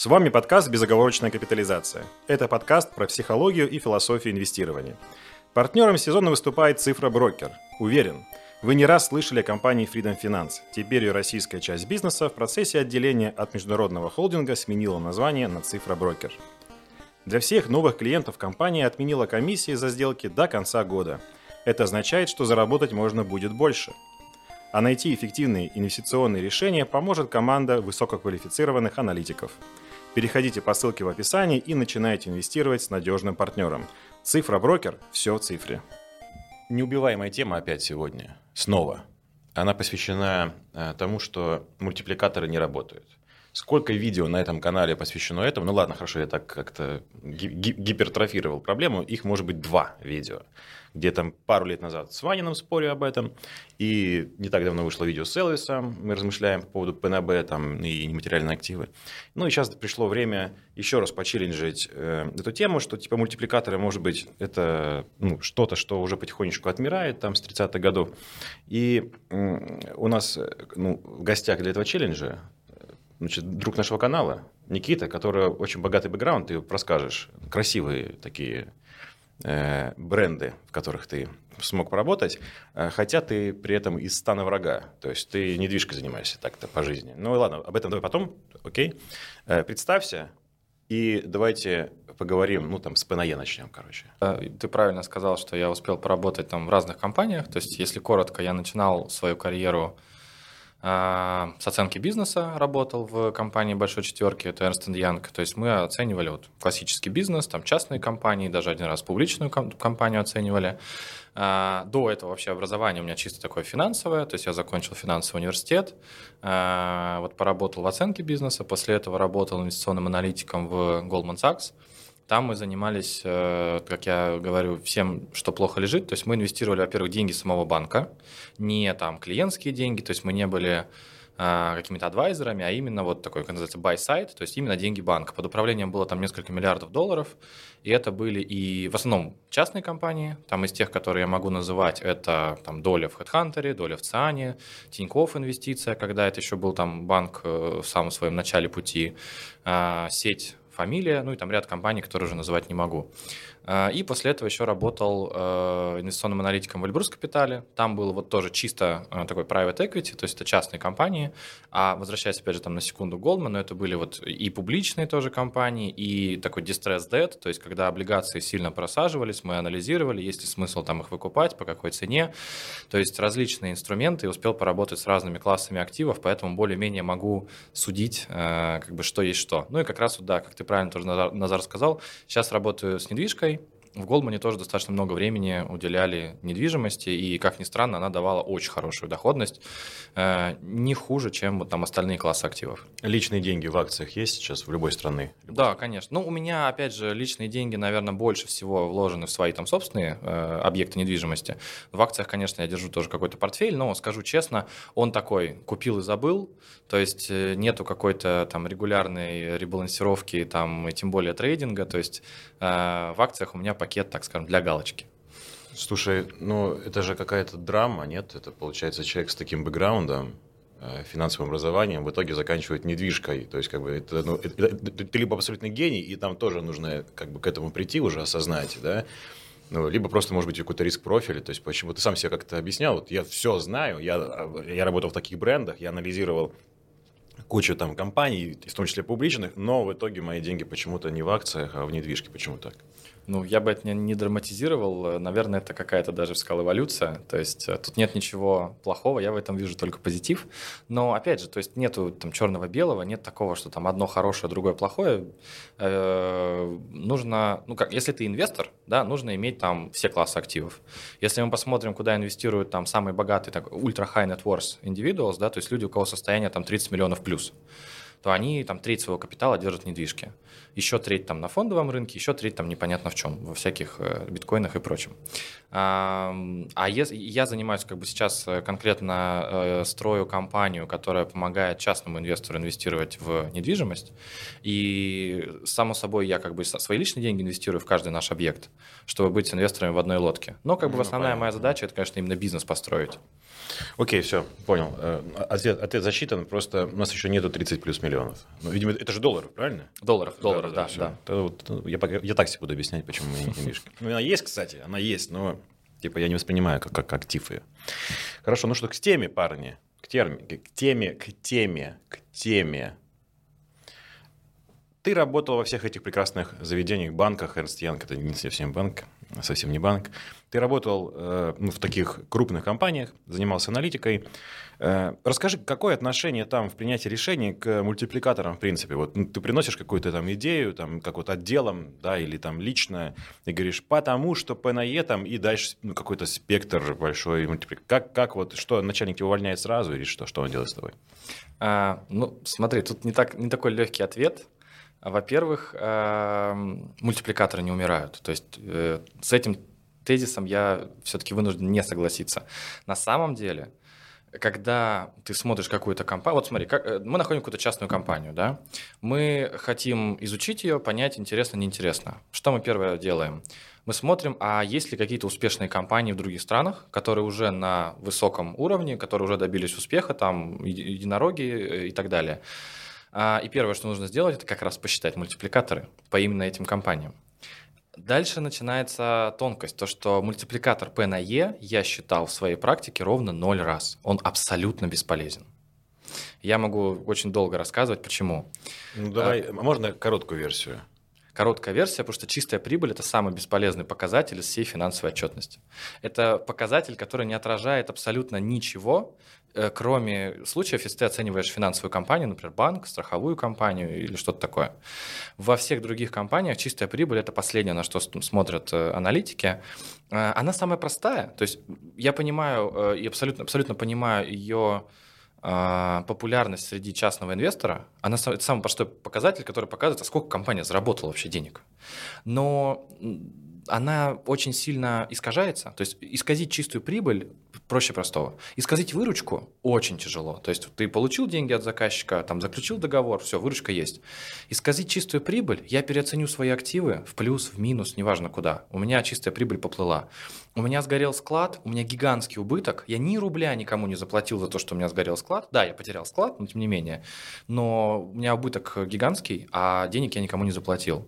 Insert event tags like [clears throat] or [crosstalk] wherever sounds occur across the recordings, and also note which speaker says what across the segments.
Speaker 1: С вами подкаст «Безоговорочная капитализация». Это подкаст про психологию и философию инвестирования. Партнером сезона выступает «Цифра Брокер». Уверен, вы не раз слышали о компании Freedom Finance. Теперь ее российская часть бизнеса в процессе отделения от международного холдинга сменила название на «Цифра Брокер». Для всех новых клиентов компания отменила комиссии за сделки до конца года. Это означает, что заработать можно будет больше – а найти эффективные инвестиционные решения поможет команда высококвалифицированных аналитиков. Переходите по ссылке в описании и начинайте инвестировать с надежным партнером. Цифра брокер – все в цифре.
Speaker 2: Неубиваемая тема опять сегодня. Снова. Она посвящена э, тому, что мультипликаторы не работают. Сколько видео на этом канале посвящено этому? Ну ладно, хорошо, я так как-то гипертрофировал проблему. Их может быть два видео где там пару лет назад с Ваниным спорю об этом, и не так давно вышло видео с Элвисом, мы размышляем по поводу ПНБ там, и нематериальные активы. Ну и сейчас пришло время еще раз почелленджить э, эту тему, что типа мультипликаторы, может быть, это ну, что-то, что уже потихонечку отмирает там с 30-х годов. И э, у нас ну, в гостях для этого челленджа значит, друг нашего канала, Никита, который очень богатый бэкграунд, ты расскажешь, красивые такие Э, бренды, в которых ты смог поработать, э, хотя ты при этом из стана врага. То есть ты недвижкой занимаешься так-то по жизни. Ну ладно, об этом давай потом, окей. Э, представься, и давайте поговорим, ну там с ПНЕ начнем, короче.
Speaker 3: Ты правильно сказал, что я успел поработать там в разных компаниях. То есть, если коротко, я начинал свою карьеру с оценки бизнеса работал в компании большой четверки, это Ernst Young. То есть мы оценивали вот классический бизнес, там частные компании, даже один раз публичную компанию оценивали. А, до этого вообще образование у меня чисто такое финансовое, то есть я закончил финансовый университет, а, вот поработал в оценке бизнеса, после этого работал инвестиционным аналитиком в Goldman Sachs. Там мы занимались, э, как я говорю, всем, что плохо лежит. То есть мы инвестировали, во-первых, деньги самого банка, не там клиентские деньги, то есть мы не были э, какими-то адвайзерами, а именно вот такой, как называется, buy side, то есть именно деньги банка. Под управлением было там несколько миллиардов долларов, и это были и в основном частные компании, там из тех, которые я могу называть, это там доля в HeadHunter, доля в Циане, Тинькофф инвестиция, когда это еще был там банк э, в самом своем начале пути, сеть фамилия, ну и там ряд компаний, которые уже называть не могу. А, и после этого еще работал э, инвестиционным аналитиком в Эльбрус Капитале. Там был вот тоже чисто э, такой private equity, то есть это частные компании. А возвращаясь опять же там на секунду Goldman, это были вот и публичные тоже компании, и такой distress debt, то есть когда облигации сильно просаживались, мы анализировали, есть ли смысл там их выкупать, по какой цене. То есть различные инструменты, успел поработать с разными классами активов, поэтому более-менее могу судить, э, как бы что есть что. Ну и как раз да, как ты правильно тоже, Назар сказал, сейчас работаю с недвижкой, в Голдмане тоже достаточно много времени уделяли недвижимости, и, как ни странно, она давала очень хорошую доходность, э, не хуже, чем вот там остальные классы активов.
Speaker 2: Личные деньги в акциях есть сейчас в любой стране?
Speaker 3: Да, конечно. Ну, у меня, опять же, личные деньги, наверное, больше всего вложены в свои там собственные э, объекты недвижимости. В акциях, конечно, я держу тоже какой-то портфель, но, скажу честно, он такой, купил и забыл, то есть э, нету какой-то там регулярной ребалансировки, там, и тем более трейдинга, то есть э, в акциях у меня пакет, так скажем, для галочки.
Speaker 2: Слушай, ну это же какая-то драма, нет? Это получается человек с таким бэкграундом, э, финансовым образованием в итоге заканчивает недвижкой. То есть, как бы, это, ну, это, это, ты либо абсолютный гений, и там тоже нужно как бы к этому прийти уже, осознать, да, ну, либо просто, может быть, какой-то риск профиля. То есть, почему ты сам себе как-то объяснял, вот я все знаю, я, я работал в таких брендах, я анализировал кучу там компаний, в том числе публичных, но в итоге мои деньги почему-то не в акциях, а в недвижке. Почему так?
Speaker 3: Ну, я бы это не, не драматизировал. Наверное, это какая-то даже сказал эволюция. То есть э, тут нет ничего плохого, я в этом вижу только позитив. Но опять же, то есть нету там черного-белого, нет такого, что там одно хорошее, другое плохое. Э, нужно, ну как, если ты инвестор, да, нужно иметь там все классы активов. Если мы посмотрим, куда инвестируют там самые богатые, так, ультра-high net worth individuals, да, то есть люди, у кого состояние там 30 миллионов плюс, то они там треть своего капитала держат в недвижке. Еще треть там на фондовом рынке, еще треть там непонятно в чем, во всяких э, биткоинах и прочем. А, а я занимаюсь как бы сейчас э, конкретно э, строю компанию, которая помогает частному инвестору инвестировать в недвижимость. И само собой я как бы свои личные деньги инвестирую в каждый наш объект, чтобы быть инвесторами в одной лодке. Но как бы ну, основная понятно. моя задача это, конечно, именно бизнес построить.
Speaker 2: Окей, все, понял. Ответ, ответ засчитан, просто у нас еще нету 30 плюс миллионов миллионов. Ну, видимо, это же долларов, правильно?
Speaker 3: Долларов, долларов, да, да.
Speaker 2: да. Вот, я, я так себе буду объяснять, почему мы не мишки. Ну, она есть, кстати, она есть, но типа я не воспринимаю как, как актив ее. Хорошо, ну что, к теме, парни, к, терме, к теме, к теме, к теме. Ты работал во всех этих прекрасных заведениях, банках, Эрнст Янг, это не совсем банк, совсем не банк. Ты работал э, ну, в таких крупных компаниях, занимался аналитикой. Э, расскажи, какое отношение там в принятии решений к мультипликаторам, в принципе? Вот ну, ты приносишь какую-то там идею, там, как вот отделом, да, или там лично, и говоришь, потому что P на E там, и дальше ну, какой-то спектр большой мультипликатор. Как, как вот, что, начальник тебя увольняет сразу, или что, что он делает с тобой?
Speaker 3: А, ну, смотри, тут не, так, не такой легкий ответ. Во-первых, эм, мультипликаторы не умирают. То есть э, с этим тезисом я все-таки вынужден не согласиться. На самом деле, когда ты смотришь какую-то компанию, вот смотри, как, э, мы находим какую-то частную компанию, да, мы хотим изучить ее, понять, интересно, неинтересно. Что мы первое делаем? Мы смотрим, а есть ли какие-то успешные компании в других странах, которые уже на высоком уровне, которые уже добились успеха, там, единороги э, и так далее. А, и первое, что нужно сделать, это как раз посчитать мультипликаторы по именно этим компаниям. Дальше начинается тонкость, то, что мультипликатор P на E я считал в своей практике ровно 0 раз. Он абсолютно бесполезен. Я могу очень долго рассказывать, почему.
Speaker 2: Ну, давай, а, можно короткую версию?
Speaker 3: Короткая версия, потому что чистая прибыль – это самый бесполезный показатель из всей финансовой отчетности. Это показатель, который не отражает абсолютно ничего, Э, кроме случаев, если ты оцениваешь финансовую компанию, например, банк, страховую компанию или что-то такое. Во всех других компаниях чистая прибыль – это последнее, на что смотрят э, аналитики. Э, она самая простая. То есть я понимаю и абсолютно, абсолютно понимаю ее популярность среди частного инвестора, она это самый простой показатель, который показывает, а сколько компания заработала вообще денег. Но она очень сильно искажается. То есть исказить чистую прибыль проще простого. Исказить выручку очень тяжело. То есть ты получил деньги от заказчика, там заключил договор, все, выручка есть. Исказить чистую прибыль, я переоценю свои активы в плюс, в минус, неважно куда. У меня чистая прибыль поплыла. У меня сгорел склад, у меня гигантский убыток. Я ни рубля никому не заплатил за то, что у меня сгорел склад. Да, я потерял склад, но тем не менее. Но у меня убыток гигантский, а денег я никому не заплатил.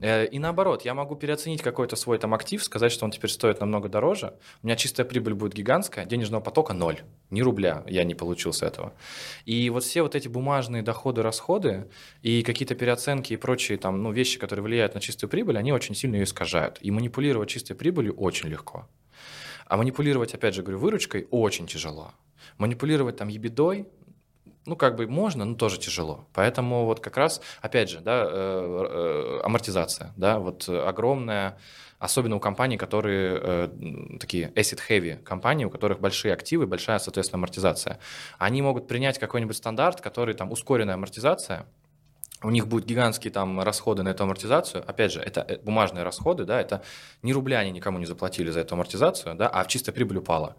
Speaker 3: Э, и наоборот, я могу переоценить какой-то свой там актив, сказать, что он теперь стоит намного дороже. У меня чистая прибыль будет гигантская, денежного потока ноль. Ни рубля я не получил с этого. И вот все вот эти бумажные доходы, расходы и какие-то переоценки и прочие там, ну, вещи, которые влияют на чистую прибыль, они очень сильно ее искажают. И манипулировать чистой прибылью очень легко. А манипулировать, опять же говорю, выручкой очень тяжело. Манипулировать там ебедой, ну, как бы можно, но тоже тяжело. Поэтому вот как раз, опять же, да, э, э, амортизация, да, вот огромная, особенно у компаний, которые э, такие asset-heavy компании, у которых большие активы, большая, соответственно, амортизация. Они могут принять какой-нибудь стандарт, который там ускоренная амортизация, у них будут гигантские там расходы на эту амортизацию. Опять же, это бумажные расходы, да, это ни рубля они никому не заплатили за эту амортизацию, да, а в чистая прибыль упала.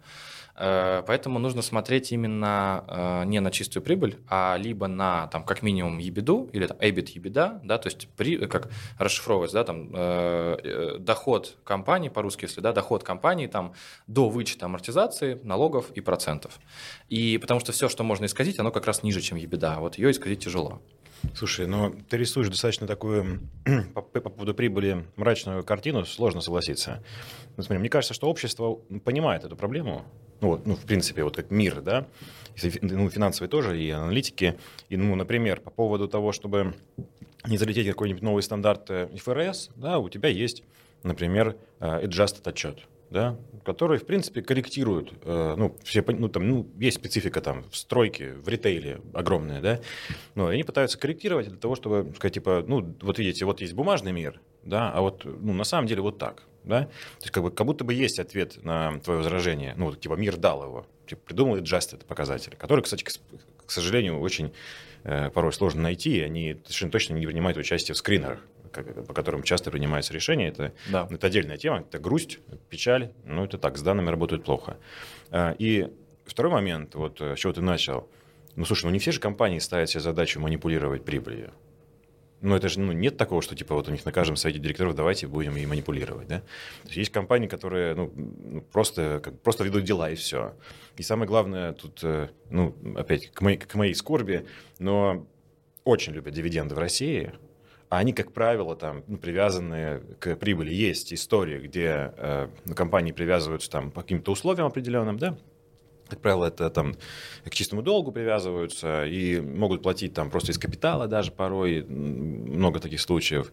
Speaker 3: Э, поэтому нужно смотреть именно э, не на чистую прибыль, а либо на там как минимум ебиду или там EBIT ебида, да, то есть при, как расшифровывать, да, там э, доход компании по-русски, если да, доход компании там до вычета амортизации, налогов и процентов. И потому что все, что можно исказить, оно как раз ниже, чем ебида, а вот ее исказить тяжело.
Speaker 2: Слушай, ну ты рисуешь достаточно такую [clears throat] по, по поводу прибыли мрачную картину, сложно согласиться. Ну, смотри, мне кажется, что общество понимает эту проблему, ну, вот, ну, в принципе, вот как мир, да, ну, финансовый тоже, и аналитики. И, ну, например, по поводу того, чтобы не залететь какой-нибудь новый стандарт ФРС, да, у тебя есть, например, э, adjusted отчет, да, который, в принципе, корректирует, э, ну, все, ну, там, ну, есть специфика там в стройке, в ритейле огромная, да, но они пытаются корректировать для того, чтобы сказать, типа, ну, вот видите, вот есть бумажный мир, да, а вот, ну, на самом деле вот так, да? То есть как, бы, как будто бы есть ответ на твое возражение. Ну, типа мир дал его. Типа, придумал just это показатель, который, кстати, к, к сожалению, очень э, порой сложно найти, и они совершенно точно не принимают участие в скринерах по которым часто принимаются решения, это, да. это отдельная тема, это грусть, печаль, ну это так, с данными работают плохо. А, и второй момент, вот э, с чего ты начал, ну слушай, ну не все же компании ставят себе задачу манипулировать прибылью. Ну, это же ну, нет такого, что типа вот у них на каждом совете директоров давайте будем и манипулировать, да? То есть, есть компании, которые ну, ну, просто, как, просто ведут дела и все. И самое главное тут, э, ну, опять, к моей, к моей скорби, но очень любят дивиденды в России, а они, как правило, там, ну, привязаны к прибыли. Есть истории, где э, компании привязываются там, по каким-то условиям определенным, да, как правило, это там к чистому долгу привязываются и могут платить там просто из капитала даже порой, много таких случаев,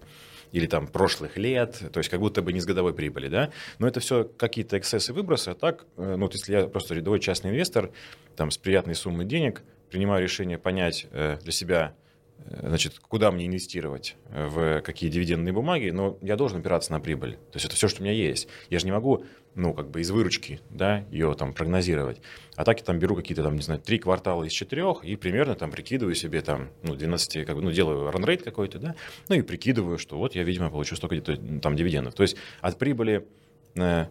Speaker 2: или там прошлых лет, то есть как будто бы не с годовой прибыли, да, но это все какие-то эксцессы, выбросы, а так, э, ну вот если я просто рядовой частный инвестор, там с приятной суммой денег, принимаю решение понять э, для себя, значит, куда мне инвестировать, э, в какие дивидендные бумаги, но я должен опираться на прибыль. То есть это все, что у меня есть. Я же не могу, ну, как бы из выручки, да, ее там прогнозировать. А так я там беру какие-то там, не знаю, три квартала из четырех и примерно там прикидываю себе там, ну, 12, как бы, ну, делаю ранрейт какой-то, да, ну, и прикидываю, что вот я, видимо, получу столько-то там дивидендов. То есть от прибыли э,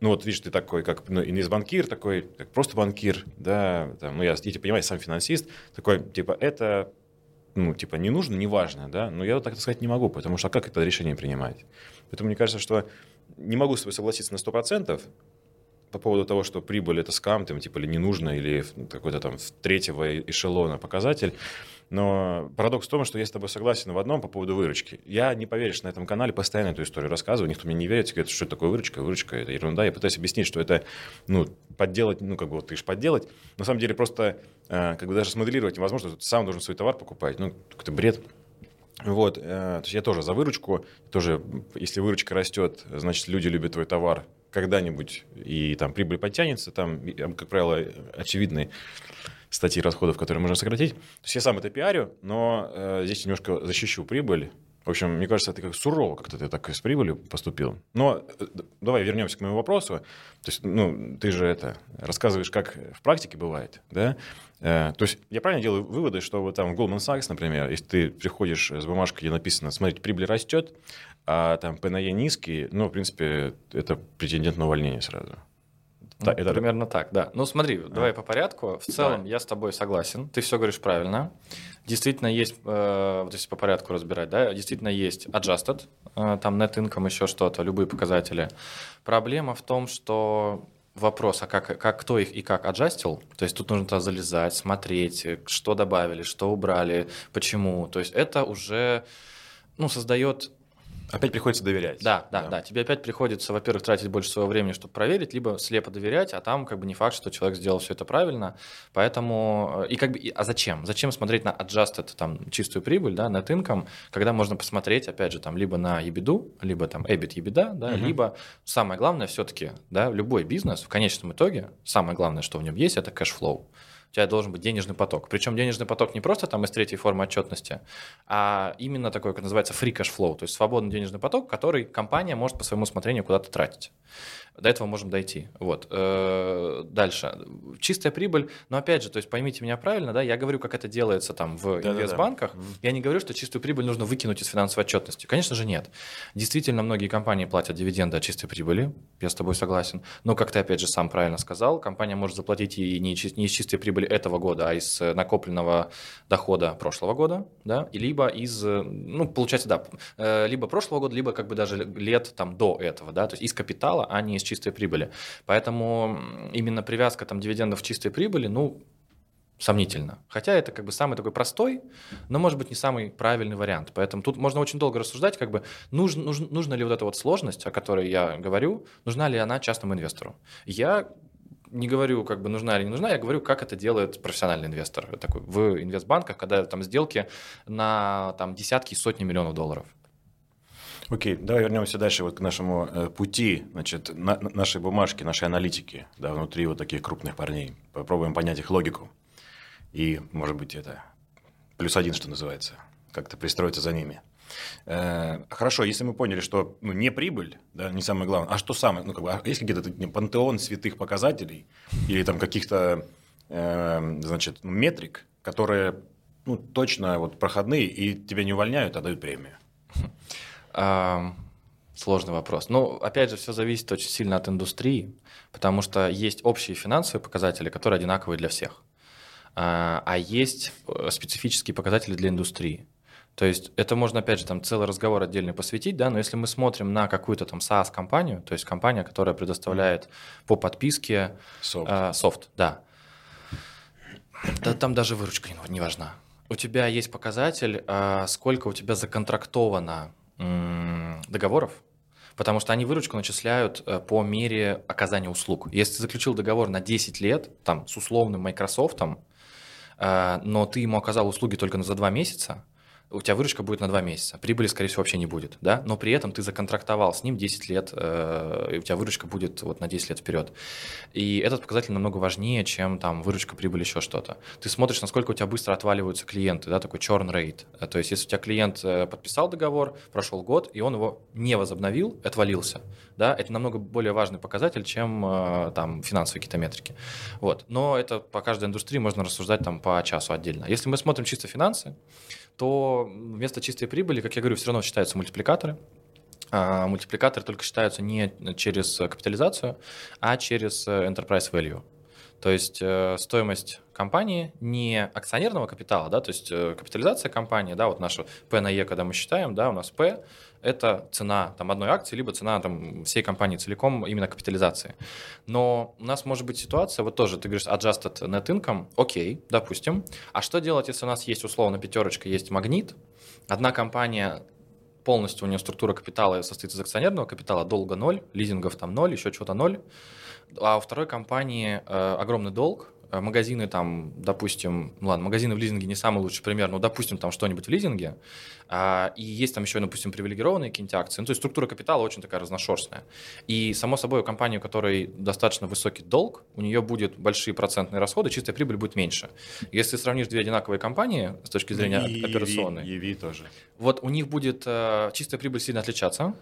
Speaker 2: ну вот видишь, ты такой, как ну, инвестбанкир, такой, как просто банкир, да, там, ну я, я типа, понимаю, сам финансист, такой, типа, это ну, типа, не нужно, не важно, да, но я вот так сказать не могу, потому что а как это решение принимать? Поэтому мне кажется, что не могу с тобой согласиться на 100%, по поводу того, что прибыль это скам, там, типа, или не нужно, или какой-то там третьего эшелона показатель. Но парадокс в том, что я с тобой согласен в одном по поводу выручки. Я, не поверишь, на этом канале постоянно эту историю рассказываю, никто мне не верит, говорит, что это такое выручка, выручка, это ерунда. Я пытаюсь объяснить, что это, ну, подделать, ну, как бы вот ты же подделать. На самом деле просто, э, как бы даже смоделировать невозможно, ты сам должен свой товар покупать. Ну, какой-то бред. Вот, э, то есть я тоже за выручку, тоже, если выручка растет, значит, люди любят твой товар, когда-нибудь и там прибыль подтянется, там, как правило, очевидные статьи расходов, которые можно сократить. То есть я сам это пиарю, но э, здесь немножко защищу прибыль. В общем, мне кажется, ты как сурово как-то ты так с прибылью поступил. Но э, давай вернемся к моему вопросу. То есть, ну, ты же это рассказываешь, как в практике бывает, да? Э, то есть я правильно делаю выводы, что вот там в Goldman Sachs, например, если ты приходишь с бумажкой, где написано, смотрите, прибыль растет, а там ПНЕ низкий, ну, в принципе, это претендент на увольнение сразу.
Speaker 3: Ну, это... Примерно так, да. Ну смотри, а. давай по порядку. В целом давай. я с тобой согласен. Ты все говоришь правильно. Действительно есть, э, вот если по порядку разбирать, да, действительно есть adjusted, э, там net income, еще что-то, любые показатели. Проблема в том, что вопрос, а как, как кто их и как аджастил, то есть тут нужно туда залезать, смотреть, что добавили, что убрали, почему. То есть это уже ну, создает
Speaker 2: Опять приходится доверять.
Speaker 3: Да, да, да, да. Тебе опять приходится, во-первых, тратить больше своего времени, чтобы проверить, либо слепо доверять, а там как бы не факт, что человек сделал все это правильно. Поэтому э, и как бы, а зачем? Зачем смотреть на adjusted там чистую прибыль, да, net income, когда можно посмотреть, опять же, там либо на EBITDA, либо там EBIT, EBITDA, да, угу. либо самое главное все-таки, да, любой бизнес в конечном итоге самое главное, что в нем есть, это cash flow у тебя должен быть денежный поток. Причем денежный поток не просто там из третьей формы отчетности, а именно такой, как называется, free cash flow, то есть свободный денежный поток, который компания может по своему усмотрению куда-то тратить. До этого можем дойти. Вот. Э, дальше. Чистая прибыль, но опять же, то есть поймите меня правильно, да, я говорю, как это делается там в да, инвестбанках, да, да. я не говорю, что чистую прибыль нужно выкинуть из финансовой отчетности. Конечно же нет. Действительно, многие компании платят дивиденды от чистой прибыли, я с тобой согласен. Но, как ты опять же сам правильно сказал, компания может заплатить и не, не из чистой прибыли этого года, а из накопленного дохода прошлого года, да, и либо из, ну, получается, да, э, либо прошлого года, либо как бы даже лет там до этого, да, то есть из капитала, а не из чистой прибыли. Поэтому именно привязка там дивидендов в чистой прибыли, ну, сомнительно. Хотя это как бы самый такой простой, но может быть не самый правильный вариант. Поэтому тут можно очень долго рассуждать, как бы нужно, нужно, нужна ли вот эта вот сложность, о которой я говорю, нужна ли она частному инвестору. Я не говорю, как бы нужна или не нужна, я говорю, как это делает профессиональный инвестор такой в инвестбанках, когда там сделки на там десятки и сотни миллионов долларов.
Speaker 2: Окей, давай вернемся дальше вот к нашему э, пути, значит, на, нашей бумажки, нашей аналитики, да, внутри вот таких крупных парней. Попробуем понять их логику. И, может быть, это плюс один, что называется, как-то пристроиться за ними. Э, хорошо, если мы поняли, что ну, не прибыль, да, не самое главное, а что самое, ну, как бы, а есть какие-то пантеон святых показателей или там каких-то, э, значит, метрик, которые ну, точно вот проходные и тебя не увольняют, а дают премию?
Speaker 3: Сложный вопрос. Ну, опять же, все зависит очень сильно от индустрии, потому что есть общие финансовые показатели, которые одинаковые для всех. А, а есть э, специфические показатели для индустрии. То есть это можно, опять же, там целый разговор отдельно посвятить, да, но если мы смотрим на какую-то там SaaS-компанию, то есть компания, которая предоставляет по подписке
Speaker 2: Софт.
Speaker 3: э, софт, да, да, там даже выручка не, важна. У тебя есть показатель, э, сколько у тебя законтрактовано договоров, потому что они выручку начисляют э, по мере оказания услуг. Если ты заключил договор на 10 лет, там, с условным Microsoft, э, но ты ему оказал услуги только за 2 месяца, у тебя выручка будет на 2 месяца, прибыли, скорее всего, вообще не будет, да, но при этом ты законтрактовал с ним 10 лет, э, и у тебя выручка будет вот на 10 лет вперед. И этот показатель намного важнее, чем там выручка, прибыль, еще что-то. Ты смотришь, насколько у тебя быстро отваливаются клиенты, да, такой churn rate. Э, То есть, если у тебя клиент э, подписал договор, прошел год, и он его не возобновил, отвалился, да, это намного более важный показатель, чем там финансовые какие-то метрики. Вот. Но это по каждой индустрии можно рассуждать там по часу отдельно. Если мы смотрим чисто финансы, то вместо чистой прибыли, как я говорю, все равно считаются мультипликаторы. А мультипликаторы только считаются не через капитализацию, а через э, enterprise value. То есть э, стоимость компании не акционерного капитала, да, то есть э, капитализация компании, да, вот наша P на E, когда мы считаем, да, у нас P – это цена там одной акции, либо цена там всей компании целиком именно капитализации. Но у нас может быть ситуация, вот тоже ты говоришь adjusted net income, окей, допустим. А что делать, если у нас есть условно пятерочка, есть магнит, одна компания полностью у нее структура капитала состоит из акционерного капитала, долга ноль, лизингов там ноль, еще что-то ноль, а у второй компании э, огромный долг, э, магазины там, допустим, ну ладно, магазины в лизинге не самый лучший пример, но допустим там что-нибудь в лизинге, а, и есть там еще, допустим, привилегированные какие-нибудь акции, ну, то есть структура капитала очень такая разношерстная. И, само собой, у компании, у которой достаточно высокий долг, у нее будет большие процентные расходы, чистая прибыль будет меньше. Если сравнишь две одинаковые компании с точки зрения
Speaker 2: И
Speaker 3: операционной,
Speaker 2: EV тоже.
Speaker 3: вот у них будет э, чистая прибыль сильно отличаться,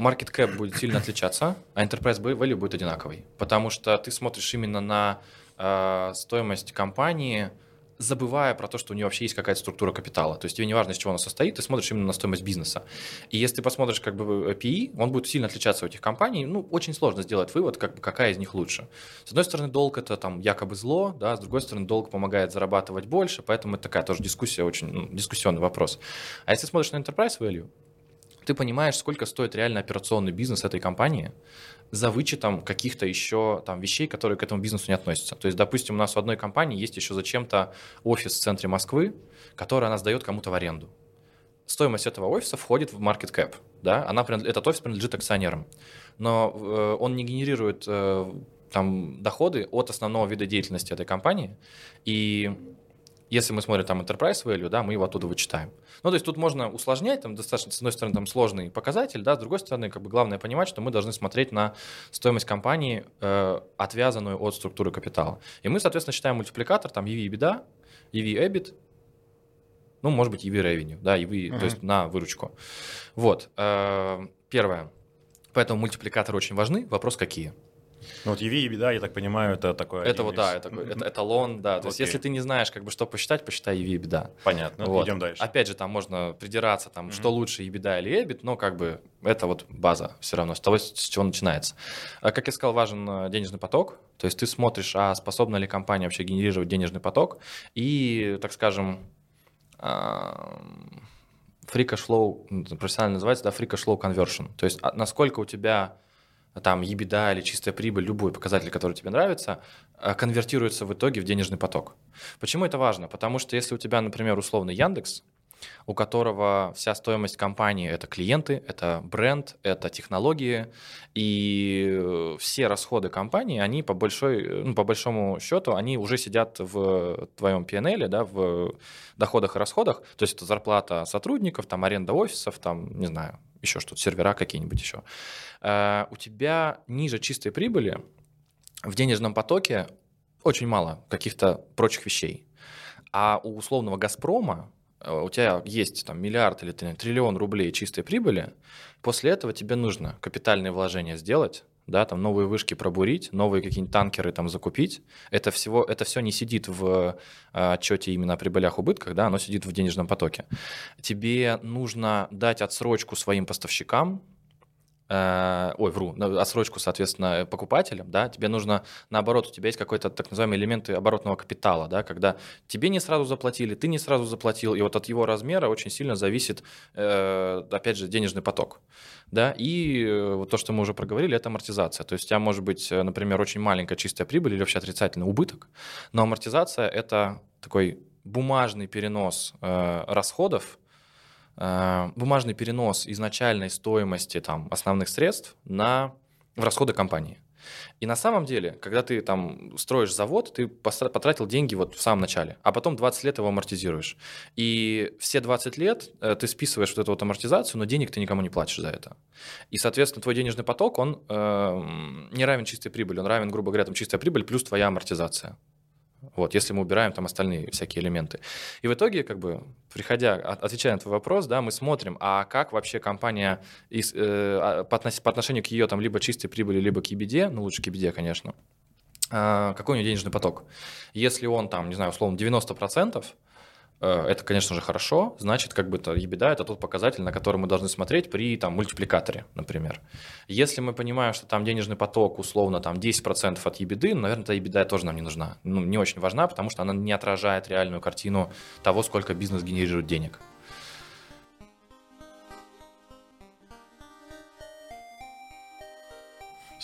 Speaker 3: market cap будет сильно отличаться, а enterprise value будет одинаковый. Потому что ты смотришь именно на э, стоимость компании, забывая про то, что у нее вообще есть какая-то структура капитала. То есть тебе не важно, из чего она состоит, ты смотришь именно на стоимость бизнеса. И если ты посмотришь как бы PE, он будет сильно отличаться у этих компаний. Ну, очень сложно сделать вывод, как какая из них лучше. С одной стороны, долг это там якобы зло, да, с другой стороны, долг помогает зарабатывать больше, поэтому это такая тоже дискуссия, очень ну, дискуссионный вопрос. А если смотришь на enterprise value, ты понимаешь, сколько стоит реально операционный бизнес этой компании за вычетом каких-то еще там вещей, которые к этому бизнесу не относятся. То есть, допустим, у нас в одной компании есть еще зачем-то офис в центре Москвы, который она сдает кому-то в аренду. Стоимость этого офиса входит в market cap, да, она, этот офис принадлежит акционерам, но э, он не генерирует э, там доходы от основного вида деятельности этой компании, и если мы смотрим там enterprise value, да, мы его оттуда вычитаем. Ну, то есть тут можно усложнять, там достаточно, с одной стороны, там сложный показатель, да, с другой стороны, как бы главное понимать, что мы должны смотреть на стоимость компании, э, отвязанную от структуры капитала. И мы, соответственно, считаем мультипликатор, там EV EBITDA, EV EBIT, ну, может быть, EV revenue, да, EV, то есть на выручку. Вот, э, первое. Поэтому мультипликаторы очень важны. Вопрос какие?
Speaker 2: Ну вот EV беда, я так понимаю, это такое...
Speaker 3: Это вот, да, это, это эталон, да. То есть, если ты не знаешь, как бы, что посчитать, посчитай EV беда.
Speaker 2: Понятно,
Speaker 3: Вот.
Speaker 2: идем дальше.
Speaker 3: Опять же, там можно придираться, там, что лучше, EBITDA или EBIT, но как бы это вот база все равно, с того, с чего начинается. А, Как я сказал, важен э, денежный поток, то есть ты смотришь, а способна ли компания вообще генерировать денежный поток, и, так скажем, free cash flow, профессионально называется, да, free cash flow conversion, то есть а, насколько у тебя там EBITDA или чистая прибыль, любой показатель, который тебе нравится, э, конвертируется в итоге в денежный поток. Почему это важно? Потому что если у тебя, например, условно Яндекс, у которого вся стоимость компании это клиенты, это бренд, это технологии, и э, все расходы компании, они по большой, э, ну, по большому счету, они уже сидят в твоем PNL, да, в доходах и расходах, то есть это зарплата сотрудников, там аренда офисов, там, не знаю, еще что-то, сервера какие-нибудь еще. Э, У тебя ниже чистой прибыли в денежном потоке очень мало каких-то прочих вещей. А у условного «Газпрома» у тебя есть там миллиард или три- триллион рублей чистой прибыли, после этого тебе нужно капитальные вложения сделать, да, там новые вышки пробурить, новые какие-нибудь танкеры там закупить. Это, всего, это все не сидит в э, отчете именно о прибылях убытках, да, оно сидит в денежном потоке. Тебе нужно дать отсрочку своим поставщикам, э, ой, вру, отсрочку, соответственно, покупателям, да, тебе нужно, наоборот, у тебя есть какой-то так называемый элементы оборотного капитала, да, когда тебе не сразу заплатили, ты не сразу заплатил, и вот от его размера очень сильно зависит, э, опять же, денежный поток, да, и э, вот то, что мы уже проговорили, это амортизация, то есть у тебя может быть, например, очень маленькая чистая прибыль или вообще отрицательный убыток, но амортизация – это такой бумажный перенос э, расходов, бумажный перенос изначальной стоимости там, основных средств на, в расходы компании. И на самом деле, когда ты там строишь завод, ты потратил деньги вот в самом начале, а потом 20 лет его амортизируешь. И все 20 лет э, ты списываешь вот эту вот амортизацию, но денег ты никому не платишь за это. И, соответственно, твой денежный поток, он э, не равен чистой прибыли, он равен, грубо говоря, там чистая прибыль плюс твоя амортизация. Вот, если мы убираем там остальные всякие элементы. И в итоге, как бы, приходя, отвечая на твой вопрос, да, мы смотрим, а как вообще компания из, э, а, по, отношению к ее там либо чистой прибыли, либо к EBD, ну лучше к EBD, конечно, э, какой у нее денежный поток. Если он там, не знаю, условно 90%, Э, это, конечно же, хорошо. Значит, как бы то EBITDA – это тот показатель, на который мы должны смотреть при там, мультипликаторе, например. Если мы понимаем, что там денежный поток условно там 10% от EBITDA, ну, наверное, эта EBITDA тоже нам не нужна. Ну, не очень важна, потому что она не отражает реальную картину того, сколько бизнес генерирует денег.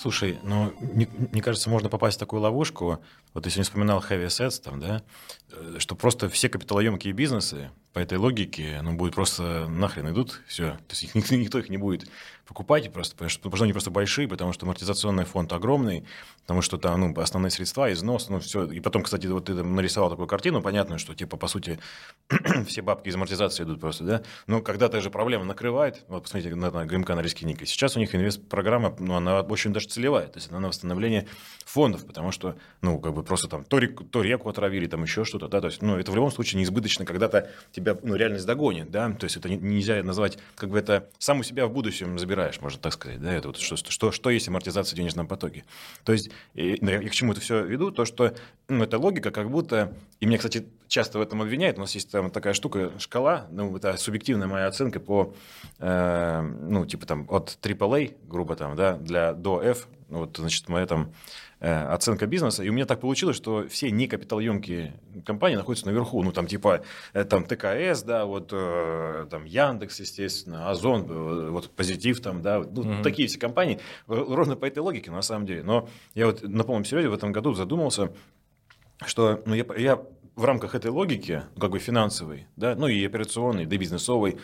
Speaker 2: Слушай, ну, мне, мне кажется, можно попасть в такую ловушку, вот если не вспоминал heavy assets, там, да, э, что просто все капиталоемкие бизнесы по этой логике, ну, будут просто нахрен идут, все. То есть никто, никто их не будет покупать просто, потому что, потому что они просто большие, потому что амортизационный фонд огромный, потому что там, ну, основные средства, износ, ну, все. И потом, кстати, вот ты там нарисовал такую картину, понятно, что, типа, по сути, [clears throat] все бабки из амортизации идут просто, да. Но когда-то же проблема накрывает, вот посмотрите на, на ГМК на риски Ника. Сейчас у них инвест-программа, ну, она очень даже целевая, то есть она на восстановление фондов, потому что, ну, как бы просто там то, реку, то реку отравили, там еще что-то, да, то есть, ну, это в любом случае неизбыточно, когда-то тебя, ну, реальность догонит, да, то есть это нельзя назвать, как бы это сам у себя в будущем забираешь, можно так сказать, да, это вот что, что, что есть амортизация в денежном потоке. То есть, и, ну, я к чему это все веду, то, что, ну, эта логика как будто, и меня, кстати, часто в этом обвиняют, у нас есть там такая штука, шкала, ну, это субъективная моя оценка по, э, ну, типа там от AAA, грубо там, да, для до F, ну, вот, значит, моя там Э, оценка бизнеса, и у меня так получилось, что все некапиталоемкие компании находятся наверху, ну, там, типа, э, там, ТКС, да, вот, э, там, Яндекс, естественно, Озон, вот, Позитив, там, да, ну, mm-hmm. такие все компании, ровно по этой логике, на самом деле, но я вот на полном серьезе в этом году задумался, что, ну, я, я в рамках этой логики, как бы финансовой, да, ну, и операционной, да, бизнесовой,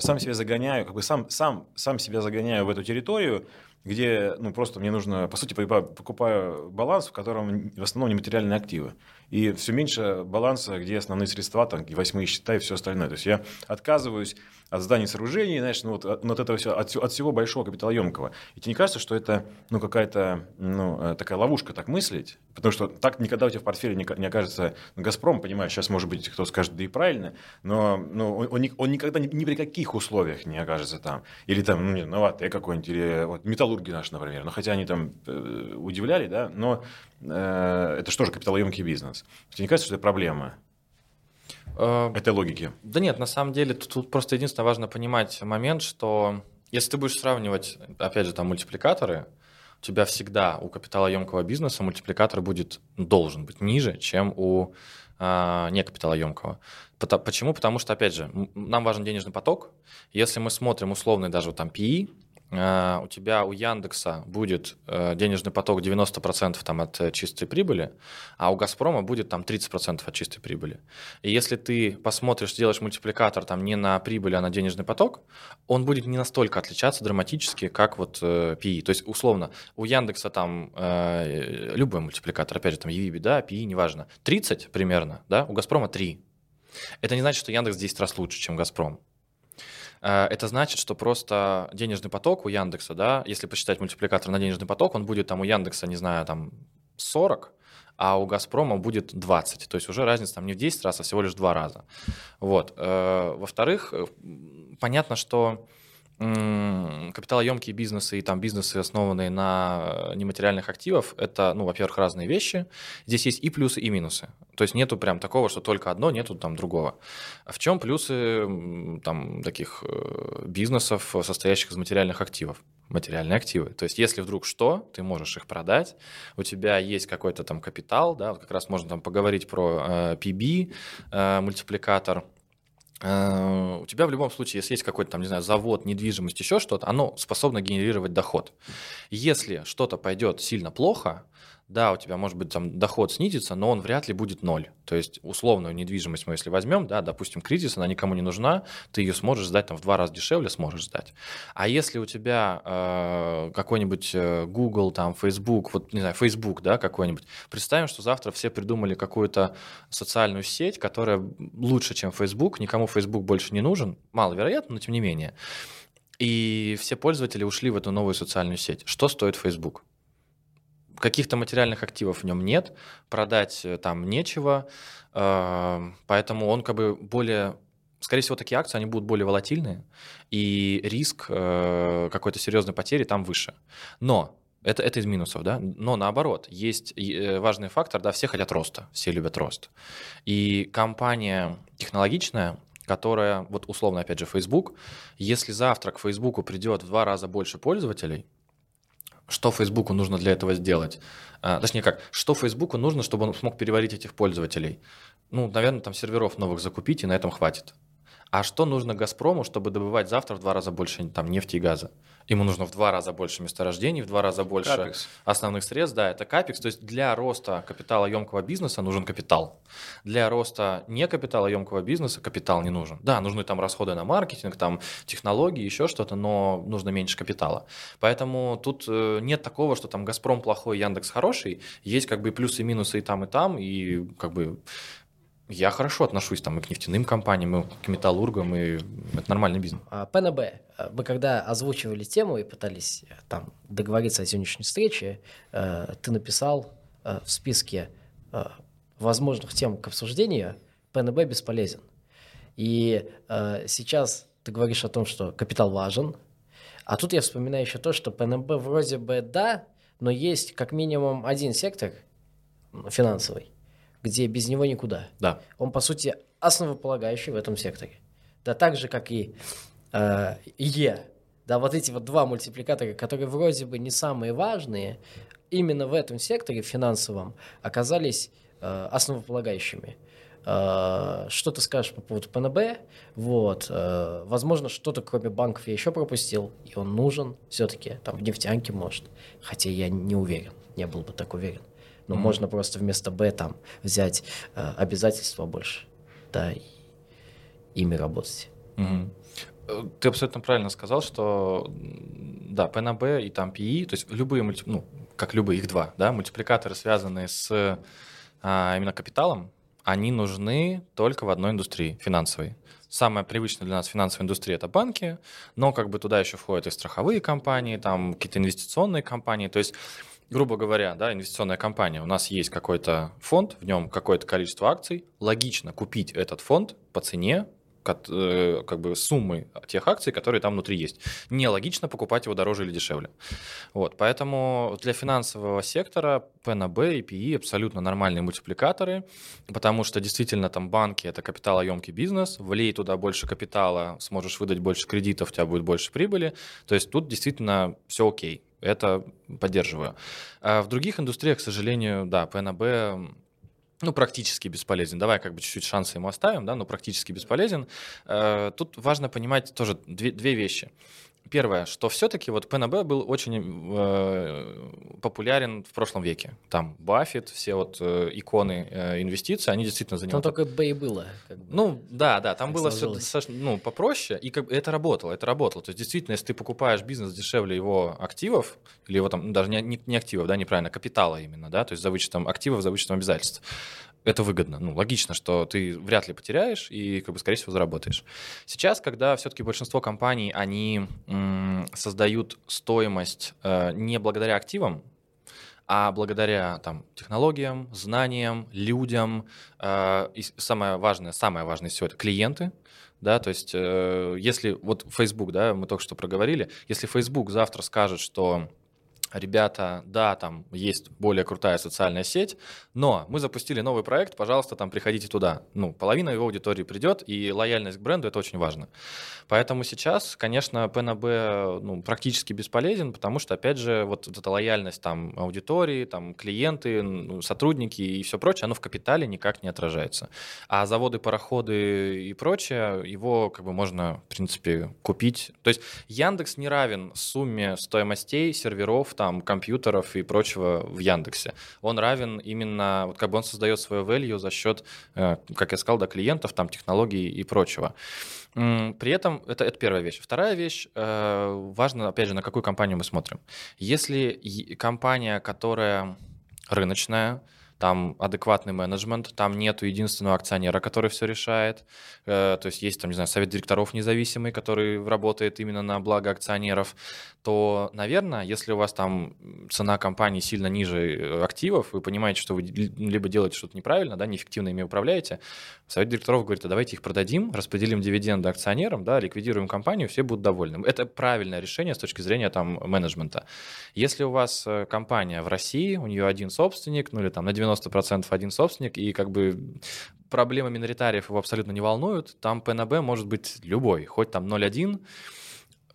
Speaker 2: сам себя загоняю, как бы сам, сам, сам себя загоняю в эту территорию, где ну, просто мне нужно, по сути, покупаю баланс, в котором в основном нематериальные активы. И все меньше баланса, где основные средства, там, восьмые счета и все остальное. То есть я отказываюсь от зданий сооружений, знаешь, ну, вот, от этого все, от, от всего большого капиталоемкого. И тебе не кажется, что это ну, какая-то ну, э, такая ловушка так мыслить? Потому что так никогда у тебя в портфеле не, не окажется «Газпром», понимаешь, сейчас, может быть, кто скажет, да и правильно, но ну, он, он, он никогда ни, ни при каких условиях не окажется там. Или там, ну, не, ну, АТ какой-нибудь, или вот, металлурги наши, например. Ну, хотя они там э, удивляли, да, но э, это что же капиталоемкий бизнес. Тебе не кажется, что это проблема? Э, этой логики.
Speaker 3: Да нет, на самом деле тут, тут просто единственное важно понимать момент, что если ты будешь сравнивать, опять же, там мультипликаторы, у тебя всегда у капиталоемкого бизнеса мультипликатор будет должен быть ниже, чем у э, некапиталоемкого. Почему? Потому что, опять же, нам важен денежный поток. Если мы смотрим условный даже вот там PE, у тебя у Яндекса будет э, денежный поток 90% там от э, чистой прибыли, а у Газпрома будет там 30% от чистой прибыли. И если ты посмотришь, сделаешь мультипликатор там не на прибыль, а на денежный поток, он будет не настолько отличаться драматически, как вот PE. То есть, условно, у Яндекса там любой мультипликатор, опять же, там EV, да, PE, неважно, 30 примерно, да, у Газпрома 3. Это не значит, что Яндекс 10 раз лучше, чем Газпром. Э, это значит, что просто денежный поток у Яндекса, да, если посчитать мультипликатор на денежный поток, он будет там у Яндекса, не знаю, там 40, а у Газпрома будет 20. То есть уже разница там не в 10 раз, а всего лишь в 2 раза. Вот. Э, во-вторых, э, понятно, что капиталоемкие бизнесы и там бизнесы, основанные на нематериальных активах, это, ну, во-первых, разные вещи. Здесь есть и плюсы, и минусы. То есть нету прям такого, что только одно, нету там другого. А в чем плюсы там таких э, бизнесов, состоящих из материальных активов? Материальные активы. То есть если вдруг что, ты можешь их продать, у тебя есть какой-то там капитал, да, вот как раз можно там поговорить про э, PB, э, мультипликатор, Э, у тебя в любом случае, если есть какой-то там, не знаю, завод, недвижимость, еще что-то, оно способно генерировать доход. Если что-то пойдет сильно плохо, да, у тебя, может быть, там доход снизится, но он вряд ли будет ноль. То есть условную недвижимость мы если возьмем, да, допустим, кризис, она никому не нужна, ты ее сможешь сдать там в два раза дешевле, сможешь сдать. А если у тебя э, какой-нибудь э, Google, там, Facebook, вот, не знаю, Facebook, да, какой-нибудь, представим, что завтра все придумали какую-то социальную сеть, которая лучше, чем Facebook, никому Facebook больше не нужен, маловероятно, но тем не менее. И все пользователи ушли в эту новую социальную сеть. Что стоит Facebook? Каких-то материальных активов в нем нет, продать э, там нечего, э, поэтому он как бы более скорее всего, такие акции, они будут более волатильные, и риск э, какой-то серьезной потери там выше. Но это, это из минусов, да? Но наоборот, есть важный фактор, да, все хотят роста, все любят рост. И компания технологичная, которая, вот условно, опять же, Facebook, если завтра к Facebook придет в два раза больше пользователей, что Фейсбуку нужно для этого сделать? А, точнее как, что Фейсбуку нужно, чтобы он смог переварить этих пользователей? Ну, наверное, там серверов новых закупить, и на этом хватит. А что нужно «Газпрому», чтобы добывать завтра в два раза больше там, нефти и газа? Ему нужно в два раза больше месторождений, в два раза больше капекс. основных средств. Да, это капекс. То есть для роста капитала емкого бизнеса нужен капитал. Для роста не капитала емкого бизнеса капитал не нужен. Да, нужны там расходы на маркетинг, там технологии, еще что-то, но нужно меньше капитала. Поэтому тут э, нет такого, что там «Газпром» плохой, Яндекс хороший. Есть как бы плюсы и минусы и там, и там. И как бы я хорошо отношусь там и к нефтяным компаниям, и к металлургам, и это нормальный бизнес.
Speaker 4: А, ПНБ, вы когда озвучивали тему и пытались э, там договориться о сегодняшней встрече, э, ты написал э, в списке возможных тем к обсуждению ПНБ бесполезен. И сейчас ты говоришь о том, что капитал важен, а тут я вспоминаю еще то, что ПНБ вроде бы да, но есть как минимум один сектор финансовый, где без него никуда.
Speaker 3: Да.
Speaker 4: Он, по сути, основополагающий в этом секторе. Да так же, как и э, Е. Да, вот эти вот два мультипликатора, которые вроде бы не самые важные, именно в этом секторе финансовом оказались э, основополагающими. Э, что ты скажешь по поводу ПНБ? Вот, э, возможно, что-то кроме банков я еще пропустил, и он нужен все-таки, там, в нефтянке, может. Хотя я не уверен, не был бы так уверен но mm-hmm. можно просто вместо Б там взять э, обязательства больше, да, и ими работать.
Speaker 3: Mm-hmm. Ты абсолютно правильно сказал, что да, P на B и там PI, то есть любые, мульти... ну, как любые, их два, да, мультипликаторы, связанные с а, именно капиталом, они нужны только в одной индустрии, финансовой. Самая привычная для нас финансовая индустрия – это банки, но как бы туда еще входят и страховые компании, там какие-то инвестиционные компании. То есть грубо говоря, да, инвестиционная компания, у нас есть какой-то фонд, в нем какое-то количество акций, логично купить этот фонд по цене, как, э, как бы суммы тех акций, которые там внутри есть. Нелогично покупать его дороже или дешевле. Вот, поэтому для финансового сектора ПНБ и ПИ абсолютно нормальные мультипликаторы, потому что действительно там банки – это капиталоемкий бизнес, влей туда больше капитала, сможешь выдать больше кредитов, у тебя будет больше прибыли. То есть тут действительно все окей. Это поддерживаю. А в других индустриях, к сожалению, да, ПНБ ну, практически бесполезен. Давай как бы чуть-чуть шансы ему оставим, да, но практически бесполезен. Э, тут важно понимать тоже две, две вещи. Первое, что все-таки вот ПНБ был очень э, популярен в прошлом веке. Там Баффет, все вот э, иконы э, инвестиций, они действительно занимали.
Speaker 4: Там только Б и было.
Speaker 3: Как бы, ну да, да, там было все ну, попроще, и как бы это работало, это работало. То есть действительно, если ты покупаешь бизнес дешевле его активов, или его там, ну, даже не, не, не активов, да, неправильно, капитала именно, да, то есть за вычетом активов, за вычетом обязательств, это выгодно. Ну, логично, что ты вряд ли потеряешь и, как бы, скорее всего, заработаешь. Сейчас, когда все-таки большинство компаний, они м, создают стоимость э, не благодаря активам, а благодаря там, технологиям, знаниям, людям, э, и самое важное, самое важное всего это клиенты, да, то есть э, если вот Facebook, да, мы только что проговорили, если Facebook завтра скажет, что ребята, да, там есть более крутая социальная сеть, но мы запустили новый проект, пожалуйста, там приходите туда. Ну, половина его аудитории придет, и лояльность к бренду это очень важно. Поэтому сейчас, конечно, ПНБ ну, практически бесполезен, потому что, опять же, вот, эта лояльность там аудитории, там клиенты, ну, сотрудники и все прочее, оно в капитале никак не отражается. А заводы, пароходы и прочее, его как бы можно, в принципе, купить. То есть Яндекс не равен сумме стоимостей серверов, там, компьютеров и прочего в Яндексе. Он равен именно, вот как бы он создает свое value за счет, э, как я сказал, да, клиентов, там, технологий и прочего. При этом это, это первая вещь. Вторая вещь, э, важно, опять же, на какую компанию мы смотрим. Если компания, которая рыночная, там адекватный менеджмент, там нету единственного акционера, который все решает, э, то есть есть там, не знаю, совет директоров независимый, который работает именно на благо акционеров, то, наверное, если у вас там цена компании сильно ниже э, активов, вы понимаете, что вы либо делаете что-то неправильно, да, неэффективно ими управляете, совет директоров говорит, а давайте их продадим, распределим дивиденды акционерам, да, ликвидируем компанию, все будут довольны. Это правильное решение с точки зрения там менеджмента. Если у вас э, компания в России, у нее один собственник, ну или там на 90% один собственник, и как бы проблемы миноритариев его абсолютно не волнуют, там ПНБ может быть любой, хоть там 0,1,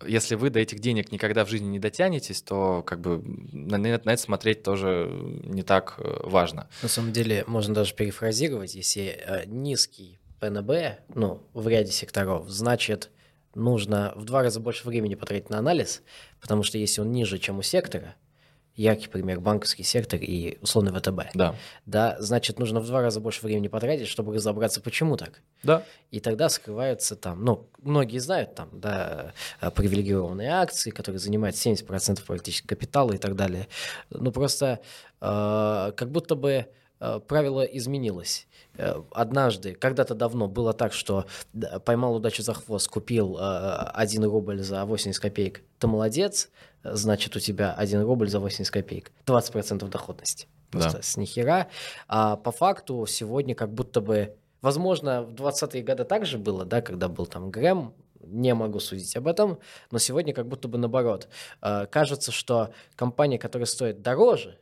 Speaker 3: если вы до этих денег никогда в жизни не дотянетесь, то как бы на, на это смотреть тоже не так э, важно.
Speaker 4: На самом деле можно даже перефразировать, если э, низкий ПНБ, ну, в ряде секторов, значит, нужно в два раза больше времени потратить на анализ, потому что если он ниже, чем у сектора, яркий пример банковский сектор и условный ВТБ.
Speaker 3: Да.
Speaker 4: Да, значит, нужно в два раза больше времени потратить, чтобы разобраться, почему так.
Speaker 3: Да.
Speaker 4: И тогда скрываются там, ну, многие знают там, да, привилегированные акции, которые занимают 70% практически капитала и так далее. Ну, просто э, как будто бы э, правило изменилось. Э, однажды, когда-то давно было так, что поймал удачу за хвост, купил э, 1 рубль за 80 копеек, ты молодец, значит, у тебя 1 рубль за 80 копеек. 20% доходности. Просто да. с нихера. А по факту сегодня как будто бы... Возможно, в 20-е годы также было, да, когда был там Грэм, не могу судить об этом, но сегодня как будто бы наоборот. Э, кажется, что компания, которая стоит дороже,